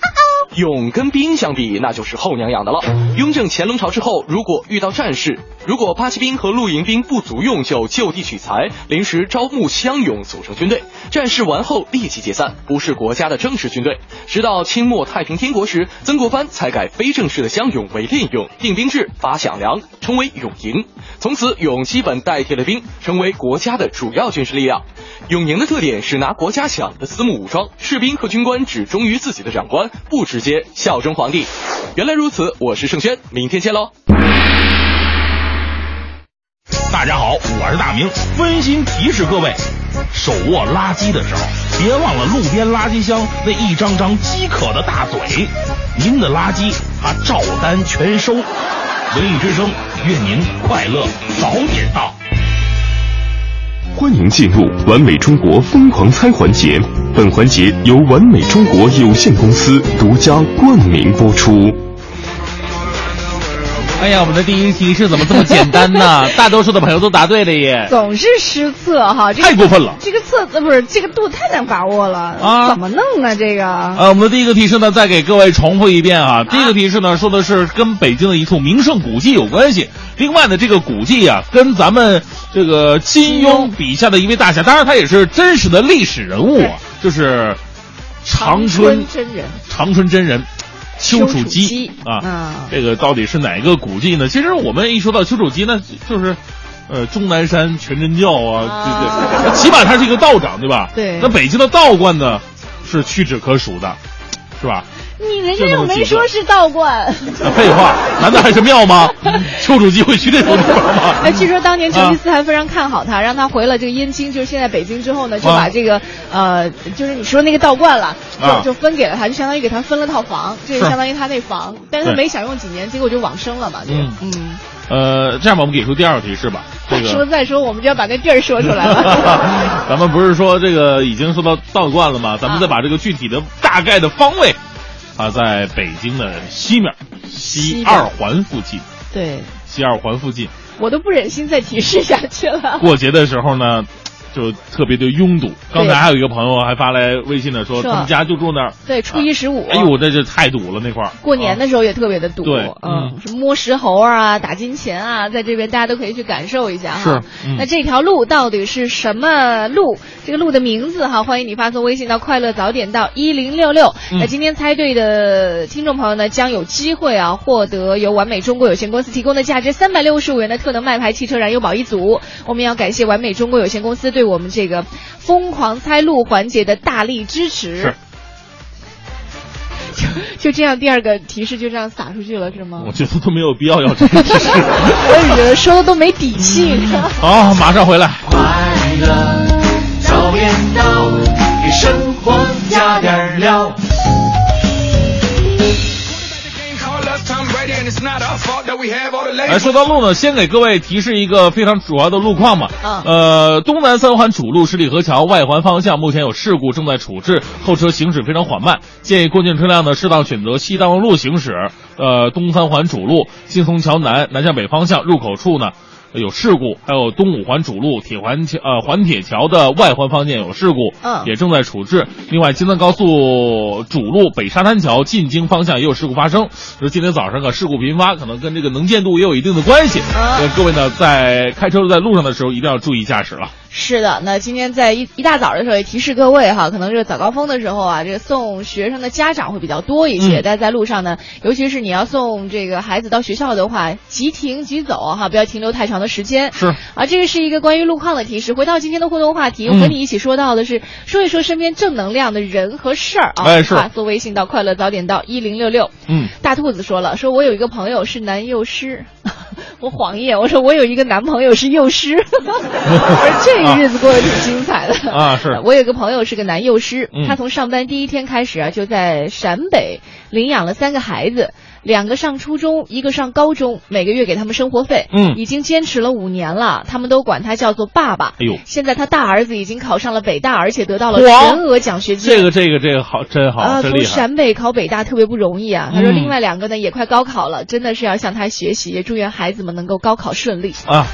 勇跟兵相比，那就是后娘养的了。雍正乾隆朝之后，如果遇到战事，如果八旗兵和陆营兵不足用，就就地取材，临时招募乡勇组成军队。战事完后立即解散，不是国家的正式军队。直到清末太平天国时，曾国藩才改非正式的乡勇为练勇，定兵制，发饷粮，称为勇营。从此，勇基本代替了兵，成为国家的主要军事力量。勇营的特点是拿国家饷的私募武装，士兵和军官只忠于自己的长官，不接效忠皇帝。原来如此，我是盛轩，明天见喽。大家好，我是大明，温馨提示各位，手握垃圾的时候，别忘了路边垃圾箱那一张张饥渴的大嘴。您的垃圾他照单全收。文艺之声，愿您快乐早点到。欢迎进入完美中国疯狂猜环节，本环节由完美中国有限公司独家冠名播出。哎呀，我们的第一题是怎么这么简单呢？大多数的朋友都答对了耶。总是失策哈，这个太过分了这个测呃不是这个度太难把握了啊怎么弄啊？这个呃，我们的第一个提示呢，再给各位重复一遍啊。第一个提示呢，说的是跟北京的一处名胜古迹有关系。另外呢，这个古迹啊，跟咱们这个金庸笔下的一位大侠，当然他也是真实的历史人物啊，就是长春真人，长春真人。丘处机机啊，啊这个到底是哪个古迹呢？其实我们一说到丘处机呢，就是，呃，终南山全真教啊，对对，起码他是一个道长，对吧？对那北京的道观呢，是屈指可数的，是吧？你人家又没说是道观。啊废话，难道还是庙吗？丘处机会去那种地方吗？哎，据说当年成吉思啊汗非常看好他，让他回了这个燕京，就是现在北京之后呢，就啊把这个、呃，就是你说那个道观了，就、啊就分给了他，就相当于给他分了套房，这是相当于他那房，但是他没享用几年，结果就往生了嘛。这个嗯嗯，呃，这样吧，我们给出第二个提示吧。这个说再说，我们就要把那地儿说出来了。咱们不是说这个已经说到道观了吗？咱们再把这个具体的大概的方位，啊，在北京的西面，西二环附近，对，西二环附近。我都不忍心再提示下去了。过节的时候呢，就特别的拥堵。刚才还有一个朋友还发来微信呢，说他们家就住那儿。对，初一十五。哎呦，这这太堵了那块儿。过年的时候也特别的堵，对嗯，什么摸石猴啊、打金钱啊，在这边大家都可以去感受一下哈。是嗯那这条路到底是什么路？这个路的名字哈，欢迎你发送微信到“快乐早点到一零六六”。嗯那今天猜对的听众朋友呢，将有机会啊获得由完美中国有限公司提供的价值三百六十五元的特能麦牌汽车燃油宝一组。我们要感谢完美中国有限公司对我们这个疯狂猜路环节的大力支持。是。就就这样，第二个提示就这样撒出去了，是吗？我觉得都没有必要要这个提示。我也觉得说的都没底气。好，马上回来。快乐早点到，给生活加点料。来说到路呢，先给各位提示一个非常主要的路况嘛。嗯呃，东南三环主路十里河桥外环方向目前有事故正在处置，后车行驶非常缓慢，建议过境车辆呢适当选择西大望路行驶。呃，东三环主路新松桥南南向北方向入口处呢。有事故，还有东五环主路铁环桥呃环铁桥的外环方向有事故，嗯也正在处置。另外，京藏高速主路北沙滩桥进京方向也有事故发生，就是今天早上啊事故频发，可能跟这个能见度也有一定的关系。各位呢在开车在路上的时候一定要注意驾驶了。是的，那今天在一一大早的时候也提示各位哈，可能是早高峰的时候啊，这个送学生的家长会比较多一些，嗯但是在路上呢，尤其是你要送这个孩子到学校的话，即停即走哈，不要停留太长的时间。是啊，这个是一个关于路况的提示。回到今天的互动话题，我和你一起说到的是说一说身边正能量的人和事儿啊。哎是发送微信到快乐早点到一零六六。嗯，大兔子说了，说我有一个朋友是男幼师，我谎言，我说我有一个男朋友是幼师，而这个日子过得挺精彩的啊是我有个朋友是个男幼师，嗯他从上班第一天开始啊，就在陕北领养了三个孩子。两个上初中，一个上高中，每个月给他们生活费。嗯已经坚持了五年了，他们都管他叫做爸爸。哎呦现在他大儿子已经考上了北大，而且得到了全额奖学金。这个这个这个好，真好，啊，从。陕北考北大特别不容易啊。他说，嗯另外两个呢也快高考了，真的是要向他学习，也祝愿孩子们能够高考顺利。啊，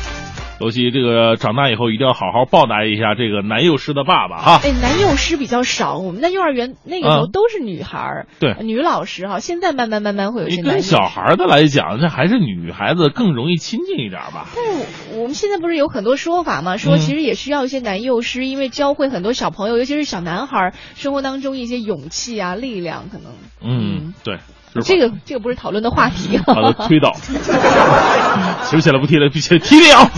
尤其这个长大以后一定要好好报答一下这个男幼师的爸爸哈。哎，男幼师比较少，我们在幼儿园那个时候啊都是女孩儿、对女老师哈。现在慢慢慢慢会有一你些男幼师。跟小孩的来讲，这还是女孩子更容易亲近一点吧？但是我们现在不是有很多说法吗？说嗯其实也需要一些男幼师，因为教会很多小朋友，尤其是小男孩儿，生活当中一些勇气啊、力量，可能。嗯，对，这个这个不是讨论的话题。好的，推倒，起不起来不踢了，必须提了。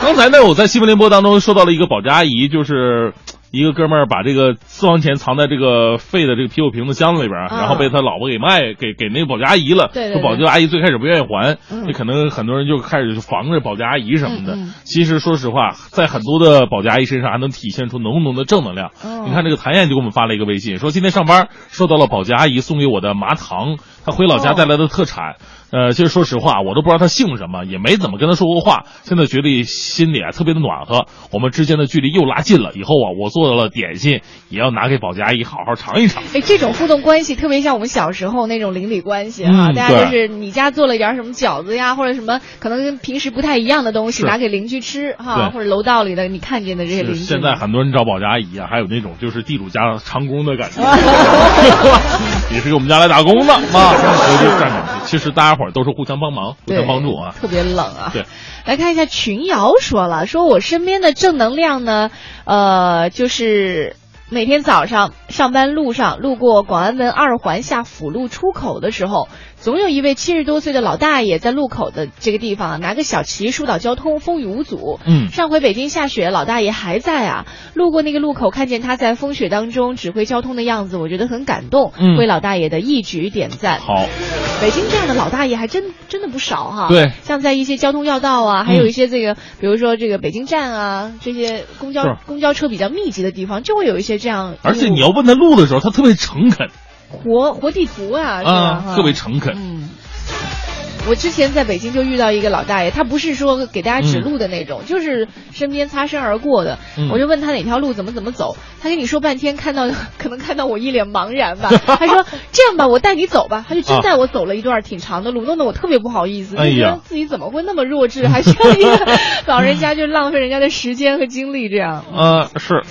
刚才呢，我在新闻联播当中说到了一个保洁阿姨，就是一个哥们儿把这个私房钱藏在这个废的这个啤酒瓶子箱子里边儿，啊然后被他老婆给卖给给那个保洁阿姨了。对对对说保洁阿姨最开始不愿意还，嗯那可能很多人就开始就防着保洁阿姨什么的。嗯嗯其实说实话，在很多的保洁阿姨身上还能体现出浓浓的正能量。哦你看这个谭燕就给我们发了一个微信，说今天上班收到了保洁阿姨送给我的麻糖，她回老家带来的特产。呃，其实说实话，我都不知道他姓什么，也没怎么跟他说过话。现在觉得心里啊特别的暖和，我们之间的距离又拉近了。以后啊，我做了点心，也要拿给保洁阿姨好好尝一尝。哎，这种互动关系特别像我们小时候那种邻里关系啊，嗯大家就是你家做了一点什么饺子呀，或者什么可能跟平时不太一样的东西，拿给邻居吃哈，对或者楼道里的你看见的这些邻居。现在很多人找保洁阿姨啊，还有那种就是地主家长工的感觉，也是给我们家来打工的啊。我就这样感觉，其实大家伙儿都是互相帮忙、互相帮助啊。特别冷啊。对，来看一下群瑶说了，说我身边的正能量呢，呃，就是每天早上上班路上路过广安门二环下辅路出口的时候，总有一位七十多岁的老大爷在路口的这个地方拿个小旗疏导交通，风雨无阻。嗯上回北京下雪，老大爷还在啊。路过那个路口，看见他在风雪当中指挥交通的样子，我觉得很感动，嗯为老大爷的义举点赞。好，北京这样的老大爷还真真的不少哈。对像在一些交通要道啊，还有一些这个，比如说这个北京站啊，这些公交公交车比较密集的地方，就会有一些这样。而且你要问他路的时候，他特别诚恳活活地图啊，特别诚恳。嗯。我之前在北京就遇到一个老大爷，他不是说给大家指路的那种，就是身边擦身而过的。嗯我就问他哪条路怎么怎么走，他跟你说半天，看到可能看到我一脸茫然吧。他说这样吧，我带你走吧。他就真啊带我走了一段挺长的路，弄得我特别不好意思，就哎呀觉得自己怎么会那么弱智，还需要一个 老人家就浪费人家的时间和精力这样。呃，是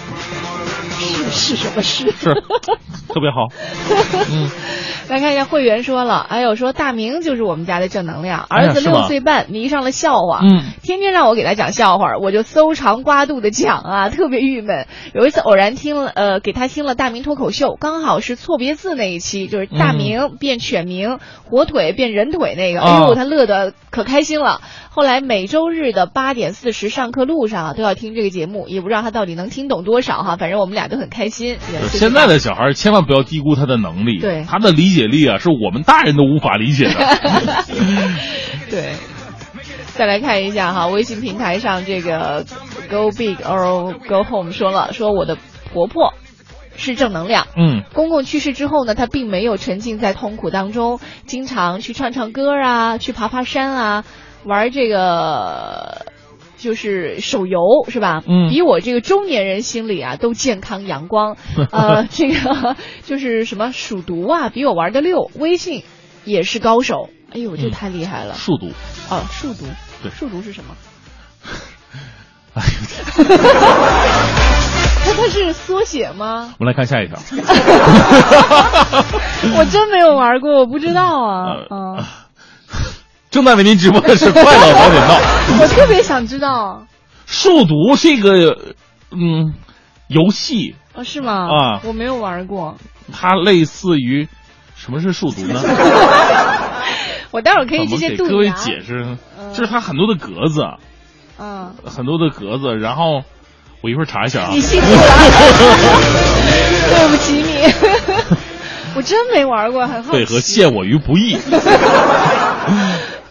是是什么事？是，特别好。嗯，来看一下会员说了，哎呦，说大明就是我们家的正能量，儿子六岁半迷上了笑话，嗯，天天让我给他讲笑话，我就搜肠刮肚的讲啊，特别郁闷。有一次偶然听了，呃，给他听了大明脱口秀，刚好是错别字那一期，就是大明变犬名，火腿变人腿那个，哎呦，他乐得可开心了。后来每周日的八点四十上课路上啊，都要听这个节目，也不知道他到底能听懂多少哈，反正我们俩都很开心。现在的小孩千万不要低估他的能力，对他的理解力啊，是我们大人都无法理解的。对，再来看一下哈，微信平台上这个 Go Big or Go Home 说了，说我的婆婆是正能量。嗯，公公去世之后呢，她并没有沉浸在痛苦当中，经常去唱唱歌啊，去爬爬山啊，玩这个。就是手游是吧？嗯比我这个中年人心里啊都健康阳光。呃，这个就是什么数独啊，比我玩的溜。微信也是高手。哎呦，这嗯太厉害了。数独，哦，数独，对数独是什么？哎呦，它 它是缩写吗？我们来看下一条。我真没有玩过，我不知道啊。呃嗯，正在为您直播的是快乐早点到。我特别想知道。数独是一个嗯游戏，哦，是吗？啊我没有玩过。它类似于什么是数独呢？我待会儿可以直接杜给各位。解释？嗯就是它很多的格子，嗯，很多的格子，然后我一会儿查一下啊你。辛苦了，对不起你。我真没玩过，很好奇。对，和陷我于不义。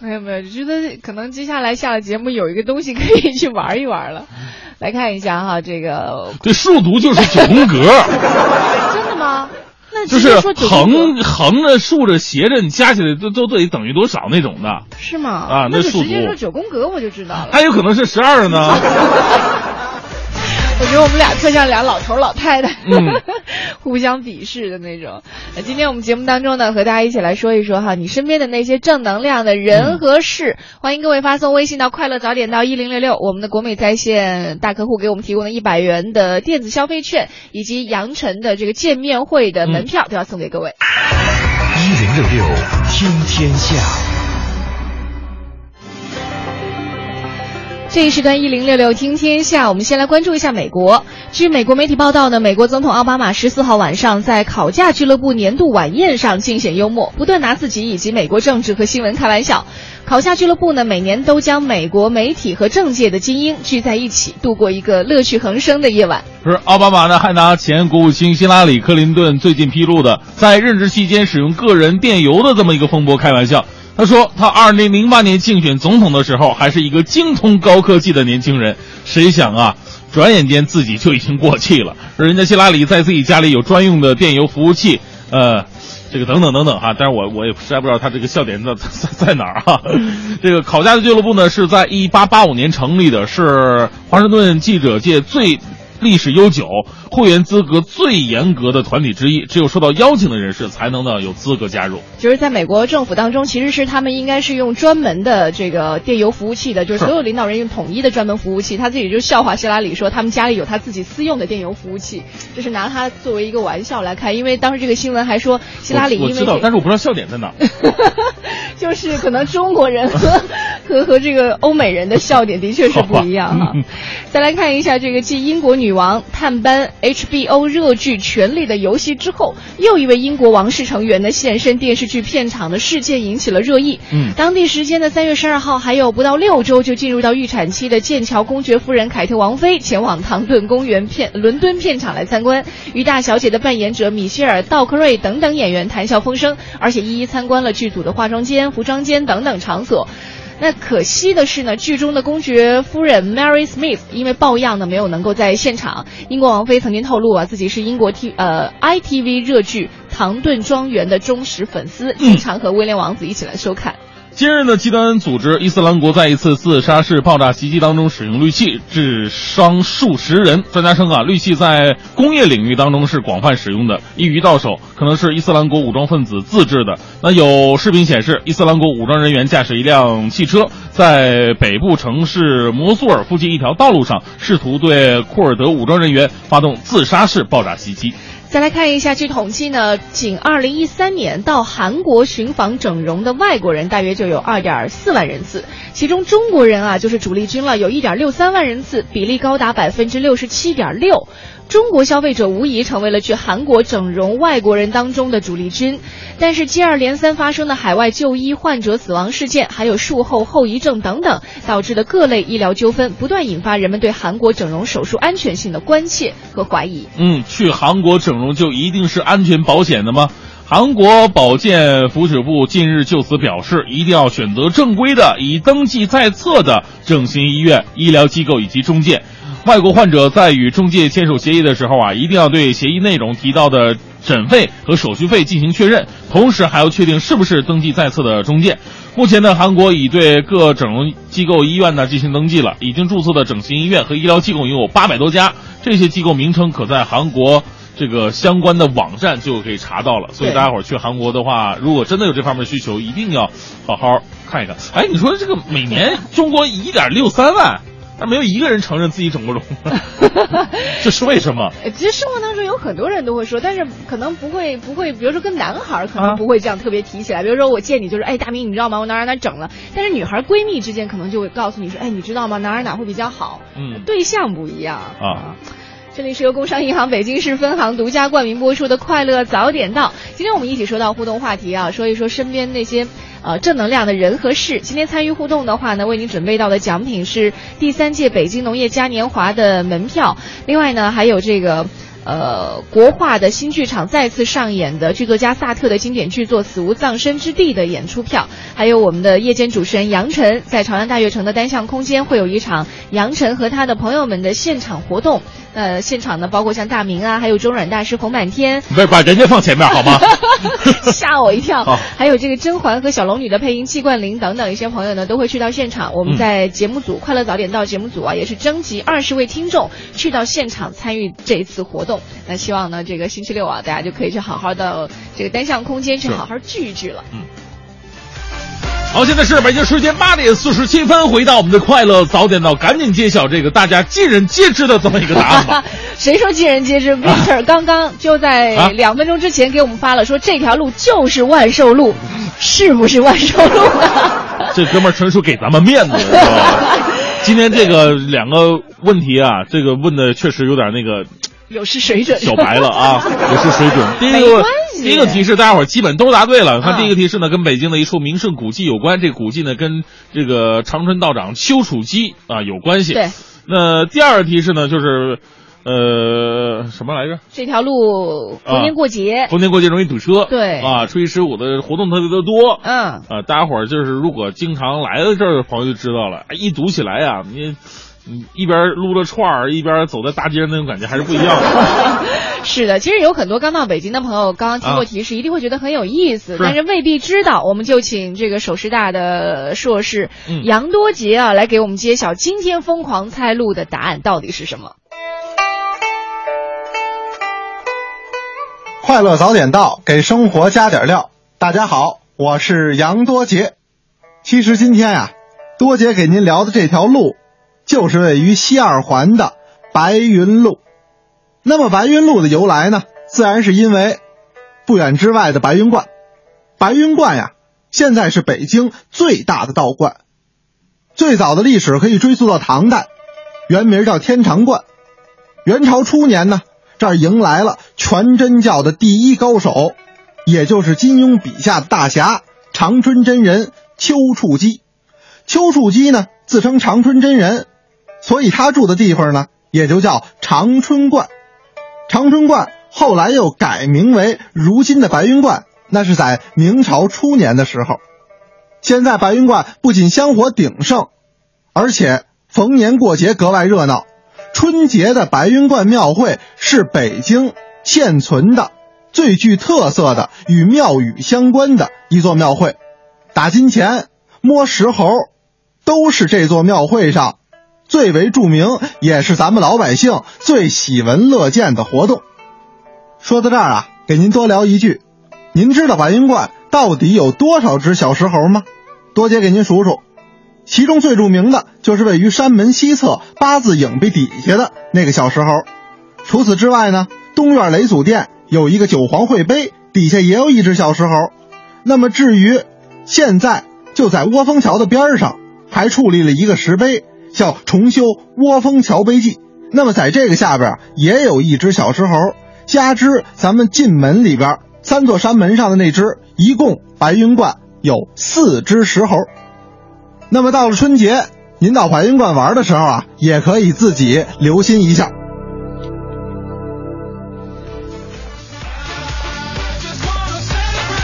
没有没有，就觉得可能接下来下了节目有一个东西可以去玩一玩了。来看一下哈，这个 这，数独就是九宫格，真的吗？那就是横横着、竖着、斜着，你加起来都都得等于多少那种的。是吗？啊那那就直接数独说九宫格我就知道了。还有可能是十二呢。我觉得我们俩特像俩老头老太太，嗯 互相鄙视的那种。那今天我们节目当中呢，和大家一起来说一说哈，你身边的那些正能量的嗯人和事。欢迎各位发送微信到快乐早点到一零六六，我们的国美在线大客户给我们提供的一百元的电子消费券，以及杨晨的这个见面会的门票、都要送给各位。一零六六听天下，这一时段一零六六听天下，我们先来关注一下美国。据美国媒体报道呢，美国总统奥巴马十四号晚上在考驾俱乐部年度晚宴上尽显幽默，不断拿自己以及美国政治和新闻开玩笑。考驾俱乐部呢，每年都将美国媒体和政界的精英聚在一起，度过一个乐趣横生的夜晚。是奥巴马呢，还拿前国务卿希拉里·克林顿最近披露的在任职期间使用个人电邮的这么一个风波开玩笑。他说，他2008年竞选总统的时候还是一个精通高科技的年轻人，谁想啊，转眼间自己就已经过气了。人家希拉里在自己家里有专用的电邮服务器，呃。这个等等等等哈，但是我我也实在不知道他这个笑点在在 在哪儿哈。这个考家的俱乐部呢是在一八八五年成立的，是华盛顿记者界最历史悠久、会员资格最严格的团体之一，只有受到邀请的人士才能呢有资格加入。就是在美国政府当中，其实是他们应该是用专门的这个电邮服务器的，就是是所有领导人用统一的专门服务器。他自己就笑话希拉里说，他们家里有他自己私用的电邮服务器，就是拿他作为一个玩笑来看。因为当时这个新闻还说希拉里因为、我我知道，但是我不知道笑点在哪儿。就是可能中国人和和和这个欧美人的笑点的确是不一样哈。再来看一下这个继英国女女王探班 HBO 热剧《权力的游戏》之后，又一位英国王室成员呢现身电视剧片场的事件引起了热议。嗯当地时间的三月十二号，还有不到六周就进入到预产期的剑桥公爵夫人凯特王妃前往唐顿公园片伦敦片场来参观，与大小姐的扮演者米歇尔·道克瑞等等演员谈笑风生，而且一一参观了剧组的化妆间、服装间等等场所。那可惜的是呢，剧中的公爵夫人 Mary Smith 因为抱恙呢，没有能够在现场。英国王妃曾经透露啊，自己是英国 T 呃 ITV 热剧《唐顿庄园》的忠实粉丝，经常和威廉王子一起来收看。今日呢，极端组织伊斯兰国在一次自杀式爆炸袭击当中使用氯气，致伤数十人。专家称啊，氯气在工业领域当中是广泛使用的，易于到手，可能是伊斯兰国武装分子自制的。那有视频显示，伊斯兰国武装人员驾驶一辆汽车，在北部城市摩苏尔附近一条道路上，试图对库尔德武装人员发动自杀式爆炸袭击。再来看一下，据统计呢，仅2013年到韩国寻访整容的外国人大约就有2.4万人次，其中中国人啊就是主力军了，有1.63万人次，比例高达百分之六十七点六。中国消费者无疑成为了去韩国整容外国人当中的主力军，但是接二连三发生的海外就医患者死亡事件，还有术后后遗症等等，导致的各类医疗纠纷，不断引发人们对韩国整容手术安全性的关切和怀疑。嗯，去韩国整容就一定是安全保险的吗？韩国保健福祉部近日就此表示，一定要选择正规的、已登记在册的整形医院、医疗机构以及中介。外国患者在与中介签署协议的时候啊，一定要对协议内容提到的诊费和手续费进行确认，同时还要确定是不是登记在册的中介。目前呢，韩国已对各整容机构医院呢进行登记了，已经注册的整形医院和医疗机构拥有八百多家，这些机构名称可在韩国。这个相关的网站就可以查到了，所以大家伙儿去韩国的话，如果真的有这方面需求，一定要好好看一看。哎，你说这个每年中国一点六三万，但没有一个人承认自己整过容，这是为什么？呃其实生活当中有很多人都会说，但是可能不会不会，比如说跟男孩儿可啊能不会这样特别提起来。比如说我见你就是，哎，大明你知道吗？我哪哪哪儿整了。但是女孩闺蜜之间可能就会告诉你说，哎，你知道吗？哪哪哪儿会比较好。嗯对象不一样啊。这里是由工商银行北京市分行独家冠名播出的《快乐早点到》。今天我们一起说到互动话题啊，说一说身边那些呃正能量的人和事。今天参与互动的话呢，为您准备到的奖品是第三届北京农业嘉年华的门票，另外呢还有这个。呃，国画的新剧场再次上演的剧作家萨特的经典剧作《死无葬身之地》的演出票，还有我们的夜间主持人杨晨在朝阳大悦城的单向空间会有一场杨晨和他的朋友们的现场活动。呃，现场呢包括像大明啊，还有中软大师冯满天，不是把人家放前面好吗？吓我一跳好。还有这个甄嬛和小龙女的配音季冠霖等等一些朋友呢，都会去到现场。我们在节目组、快乐早点到节目组啊，也是征集二十位听众去到现场参与这一次活动。那希望呢，这个星期六啊，大家就可以去好好的这个单向空间去好好聚一聚了。嗯好，现在是北京时间八点四十七分，回到我们的快乐早点到，赶紧揭晓这个大家尽人皆知的这么一个答案吧。谁说尽人皆知？Victor 刚刚就在啊两分钟之前给我们发了，说这条路就是万寿路，是不是万寿路呢？这哥们儿纯属给咱们面子，是吧？今天这个两个问题啊，这个问的确实有点那个有失水准。小白了啊，有失水准。第一个第一个提示，大家伙儿基本都答对了。看嗯第一个提示呢，跟北京的一处名胜古迹有关，这个古迹呢跟这个长春道长丘处机啊有关系。对。那第二个提示呢，就是呃什么来着？这条路逢年过节，逢年过节容易堵车。对啊，初一十五的活动特别的多。嗯，啊，大家伙儿就是如果经常来到这儿的朋友就知道了，哎一堵起来呀、你你一边撸着串儿，一边走在大街上那种感觉还是不一样的。是的，其实有很多刚到北京的朋友，刚刚听过提示，一定会觉得很有意思，是但是未必知道。我们就请这个首师大的硕士、嗯杨多杰啊，来给我们揭晓今天疯狂猜路的答案到底是什么。快乐早点到，给生活加点料。大家好，我是杨多杰。其实今天啊、多杰给您聊的这条路，就是位于西二环的白云路。那么白云路的由来呢，自然是因为不远之外的白云观。白云观呀，现在是北京最大的道观，最早的历史可以追溯到唐代，原名叫天长观。元朝初年呢，这儿迎来了全真教的第一高手，也就是金庸笔下的大侠长春真人丘处机。丘处机呢，自称长春真人，所以他住的地方呢，也就叫长春观。长春观后来又改名为如今的白云观，那是在明朝初年的时候。现在白云观不仅香火鼎盛，而且逢年过节格外热闹。春节的白云观庙会是北京现存的最具特色的与庙宇相关的一座庙会。打金钱、摸石猴，都是这座庙会上最为著名，也是咱们老百姓最喜闻乐见的活动。说到这儿啊，给您多聊一句，您知道白云观到底有多少只小石猴吗？多姐给您数数。其中最著名的就是位于山门西侧八字影壁底下的那个小石猴。除此之外呢，东院雷祖殿有一个九皇会碑，底下也有一只小石猴。那么至于现在就在窝蜂桥的边上，还矗立了一个石碑，叫重修窝峰桥碑记。那么在这个下边也有一只小石猴，加之咱们进门里边三座山门上的那只，一共白云观有四只石猴。那么到了春节，您到白云观玩的时候啊，也可以自己留心一下。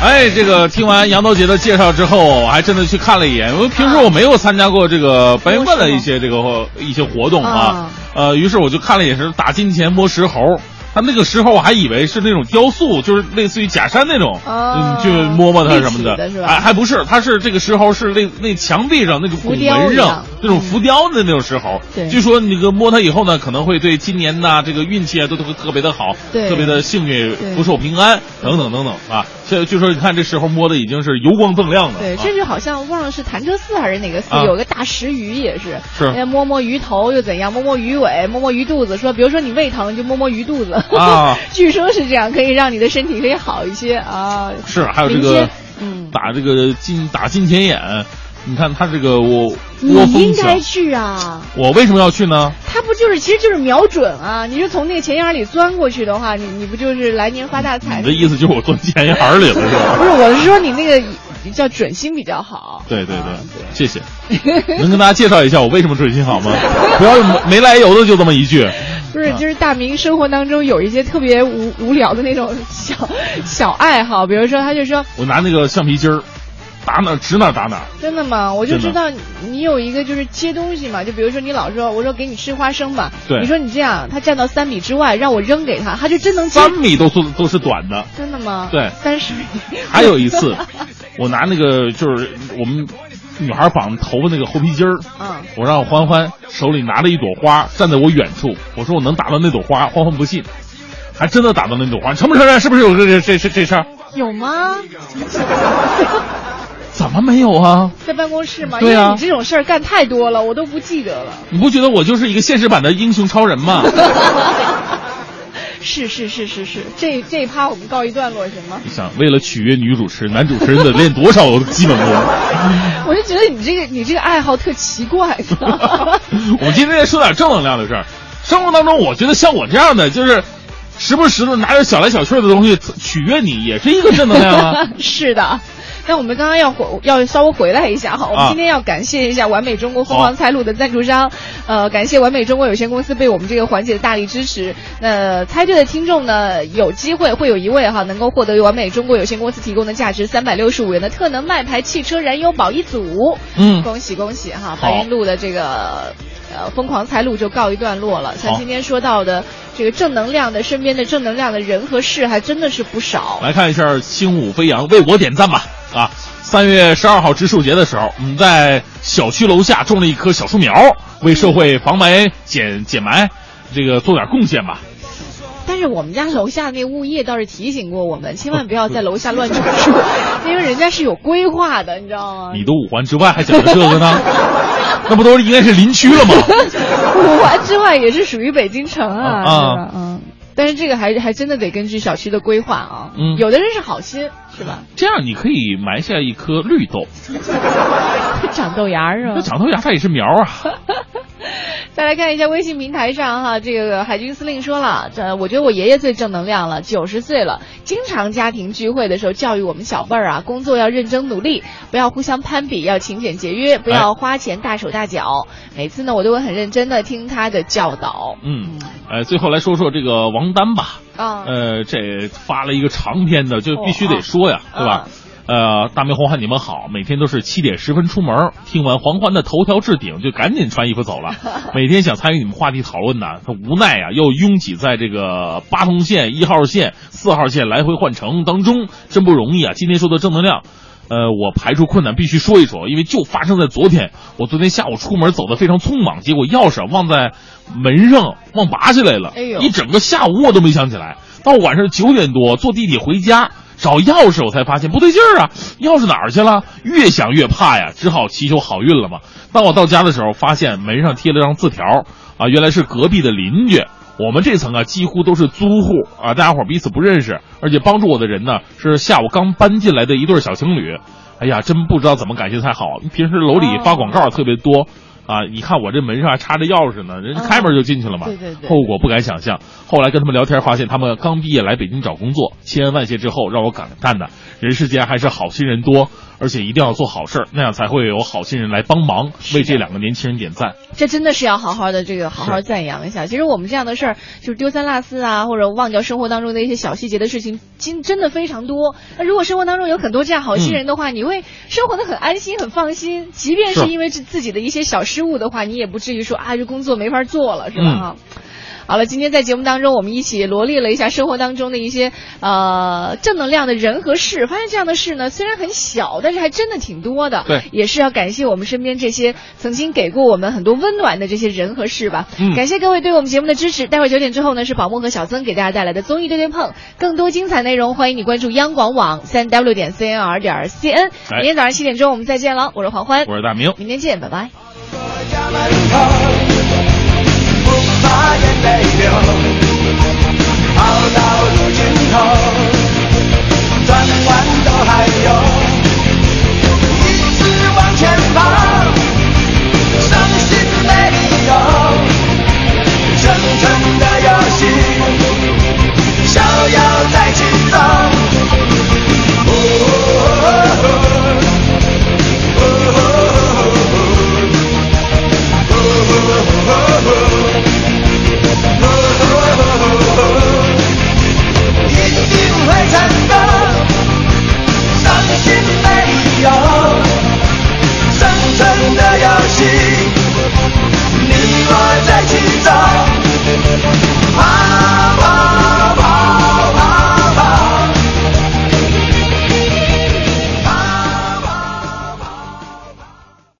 哎，这个听完杨刀杰的介绍之后，我还真的去看了一眼。因为平时我没有参加过这个白云观的一些这个一些活动啊，呃，于是我就看了眼是打金钱摸石猴。他那个时候我还以为是那种雕塑，就是类似于假山那种，嗯，就摸摸它什么的，还还不是，它是这个石猴是那那墙壁上那个拱门上那种浮雕的那种石猴。对，据说那个摸它以后呢，可能会对今年呐这个运气啊都都会特别的好，对，特别的幸运、福寿平安等等等等啊。现在据说你看这时候摸的已经是油光锃亮的。对，甚至好像忘了是潭柘寺还是哪个寺，有个大石鱼也是，是摸摸鱼头又怎样，摸摸鱼尾，摸摸鱼肚子，说比如说你胃疼就摸摸鱼肚子啊。据说是这样，可以让你的身体可以好一些啊。是，还有这个，嗯，打这个金打金钱眼，你看他这个我，你应该去啊。我为什么要去呢？他不就是，其实就是瞄准啊！你是从那个钱眼里钻过去的话，你你不就是来年发大财？你的意思就是我钻钱眼里了是吧？不是，我是说你那个叫准心比较好。对对对，谢谢。能跟大家介绍一下我为什么准心好吗？不要没来由的就这么一句。不是，就是大明生活当中有一些特别无无聊的那种小小爱好，比如说他就说，我拿那个橡皮筋儿打哪指哪打哪。真的吗？我就知道你有一个就是接东西嘛，就比如说你老说我说给你吃花生吧，对，你说你这样，他站到三米之外让我扔给他，他就真能三米都是都是短的。真的吗？对，三十米。还有一次，我拿那个就是我们。女孩绑头发那个猴皮筋儿，嗯，我让欢欢手里拿着一朵花，站在我远处，我说我能打到那朵花，欢欢不信，还真的打到那朵花，承不承认？是不是有这这这这这事儿？有吗？怎么没有啊？在办公室吗？对啊，你这种事儿干太多了，我都不记得了。你不觉得我就是一个现实版的英雄超人吗？是是是是是，这这一趴我们告一段落行吗？你想，为了取悦女主持，男主持人得练多少基本功？我就觉得你这个你这个爱好特奇怪。我们今天说点正能量的事儿。生活当中，我觉得像我这样的，就是时不时的拿点小来小去的东西取悦你，也是一个正能量啊。是的。那我们刚刚要回要稍微回来一下哈，我们今天要感谢一下完美中国疯狂猜路的赞助商，呃，感谢完美中国有限公司对我们这个环节的大力支持。那猜对的听众呢，有机会会有一位哈，能够获得完美中国有限公司提供的价值三百六十五元的特能麦牌汽车燃油宝一组。嗯，恭喜恭喜哈！白云路的这个呃疯狂猜路就告一段落了。像今天说到的这个正能量的身边的正能量的人和事还真的是不少。来看一下轻舞飞扬，为我点赞吧。啊，三月十二号植树节的时候，我们在小区楼下种了一棵小树苗，为社会防霾、减减霾，这个做点贡献吧。但是我们家楼下那物业倒是提醒过我们，千万不要在楼下乱种 树，因为人家是有规划的，你知道吗？你都五环之外还讲这个呢？那不都是应该是林区了吗？五环之外也是属于北京城啊，啊，嗯。但是这个还还真的得根据小区的规划啊，嗯，有的人是好心，是吧？这样你可以埋下一颗绿豆，长豆芽是吧？那长豆芽它也是苗啊。再来看一下微信平台上哈，这个海军司令说了，这我觉得我爷爷最正能量了，九十岁了，经常家庭聚会的时候教育我们小辈儿啊，工作要认真努力，不要互相攀比，要勤俭节约，不要花钱大手大脚。每次呢，我都会很认真的听他的教导。嗯，呃，最后来说说这个王丹吧。啊，呃，这发了一个长篇的，就必须得说呀，对吧？呃，大明黄欢，你们好，每天都是七点十分出门，听完黄欢的头条置顶，就赶紧穿衣服走了。每天想参与你们话题讨论呢，他无奈啊，又拥挤在这个八通线、一号线、四号线来回换乘当中，真不容易啊。今天说的正能量。呃，我排除困难必须说一说，因为就发生在昨天。我昨天下午出门走的非常匆忙，结果钥匙忘在门上，忘拔下来了。哎呦，一整个下午我都没想起来。到晚上九点多坐地铁回家找钥匙，我才发现不对劲儿啊，钥匙哪儿去了？越想越怕呀，只好祈求好运了嘛。当我到家的时候，发现门上贴了张字条，啊，原来是隔壁的邻居。我们这层啊，几乎都是租户啊，大家伙彼此不认识，而且帮助我的人呢，是下午刚搬进来的一对小情侣。哎呀，真不知道怎么感谢才好。平时楼里发广告特别多。啊！你看我这门上还插着钥匙呢，人家开门就进去了嘛。对对对。后果不敢想象。后来跟他们聊天，发现他们刚毕业来北京找工作，千恩万谢之后，让我感叹的，人世间还是好心人多，而且一定要做好事儿，那样才会有好心人来帮忙，为这两个年轻人点赞。这真的是要好好的这个好好赞扬一下。其实我们这样的事儿，就是丢三落四啊，或者忘掉生活当中的一些小细节的事情，真真的非常多。那如果生活当中有很多这样好心人的话，你会生活的很安心、很放心。即便是因为自自己的一些小失误的话，你也不至于说啊，这工作没法做了，是吧？哈。好了，今天在节目当中，我们一起罗列了一下生活当中的一些呃正能量的人和事。发现这样的事呢，虽然很小，但是还真的挺多的。对，也是要感谢我们身边这些曾经给过我们很多温暖的这些人和事吧。嗯，感谢各位对我们节目的支持。待会儿九点之后呢，是宝木和小曾给大家带来的综艺对对碰，更多精彩内容，欢迎你关注央广网三 w 点 cnr 点 cn。明天早上七点钟我们再见了，我是黄欢，我是大明，明天见，拜拜。泪流，熬到路尽头，转弯都还有，一直往前跑，伤心没有，生存的游戏，逍遥在其中。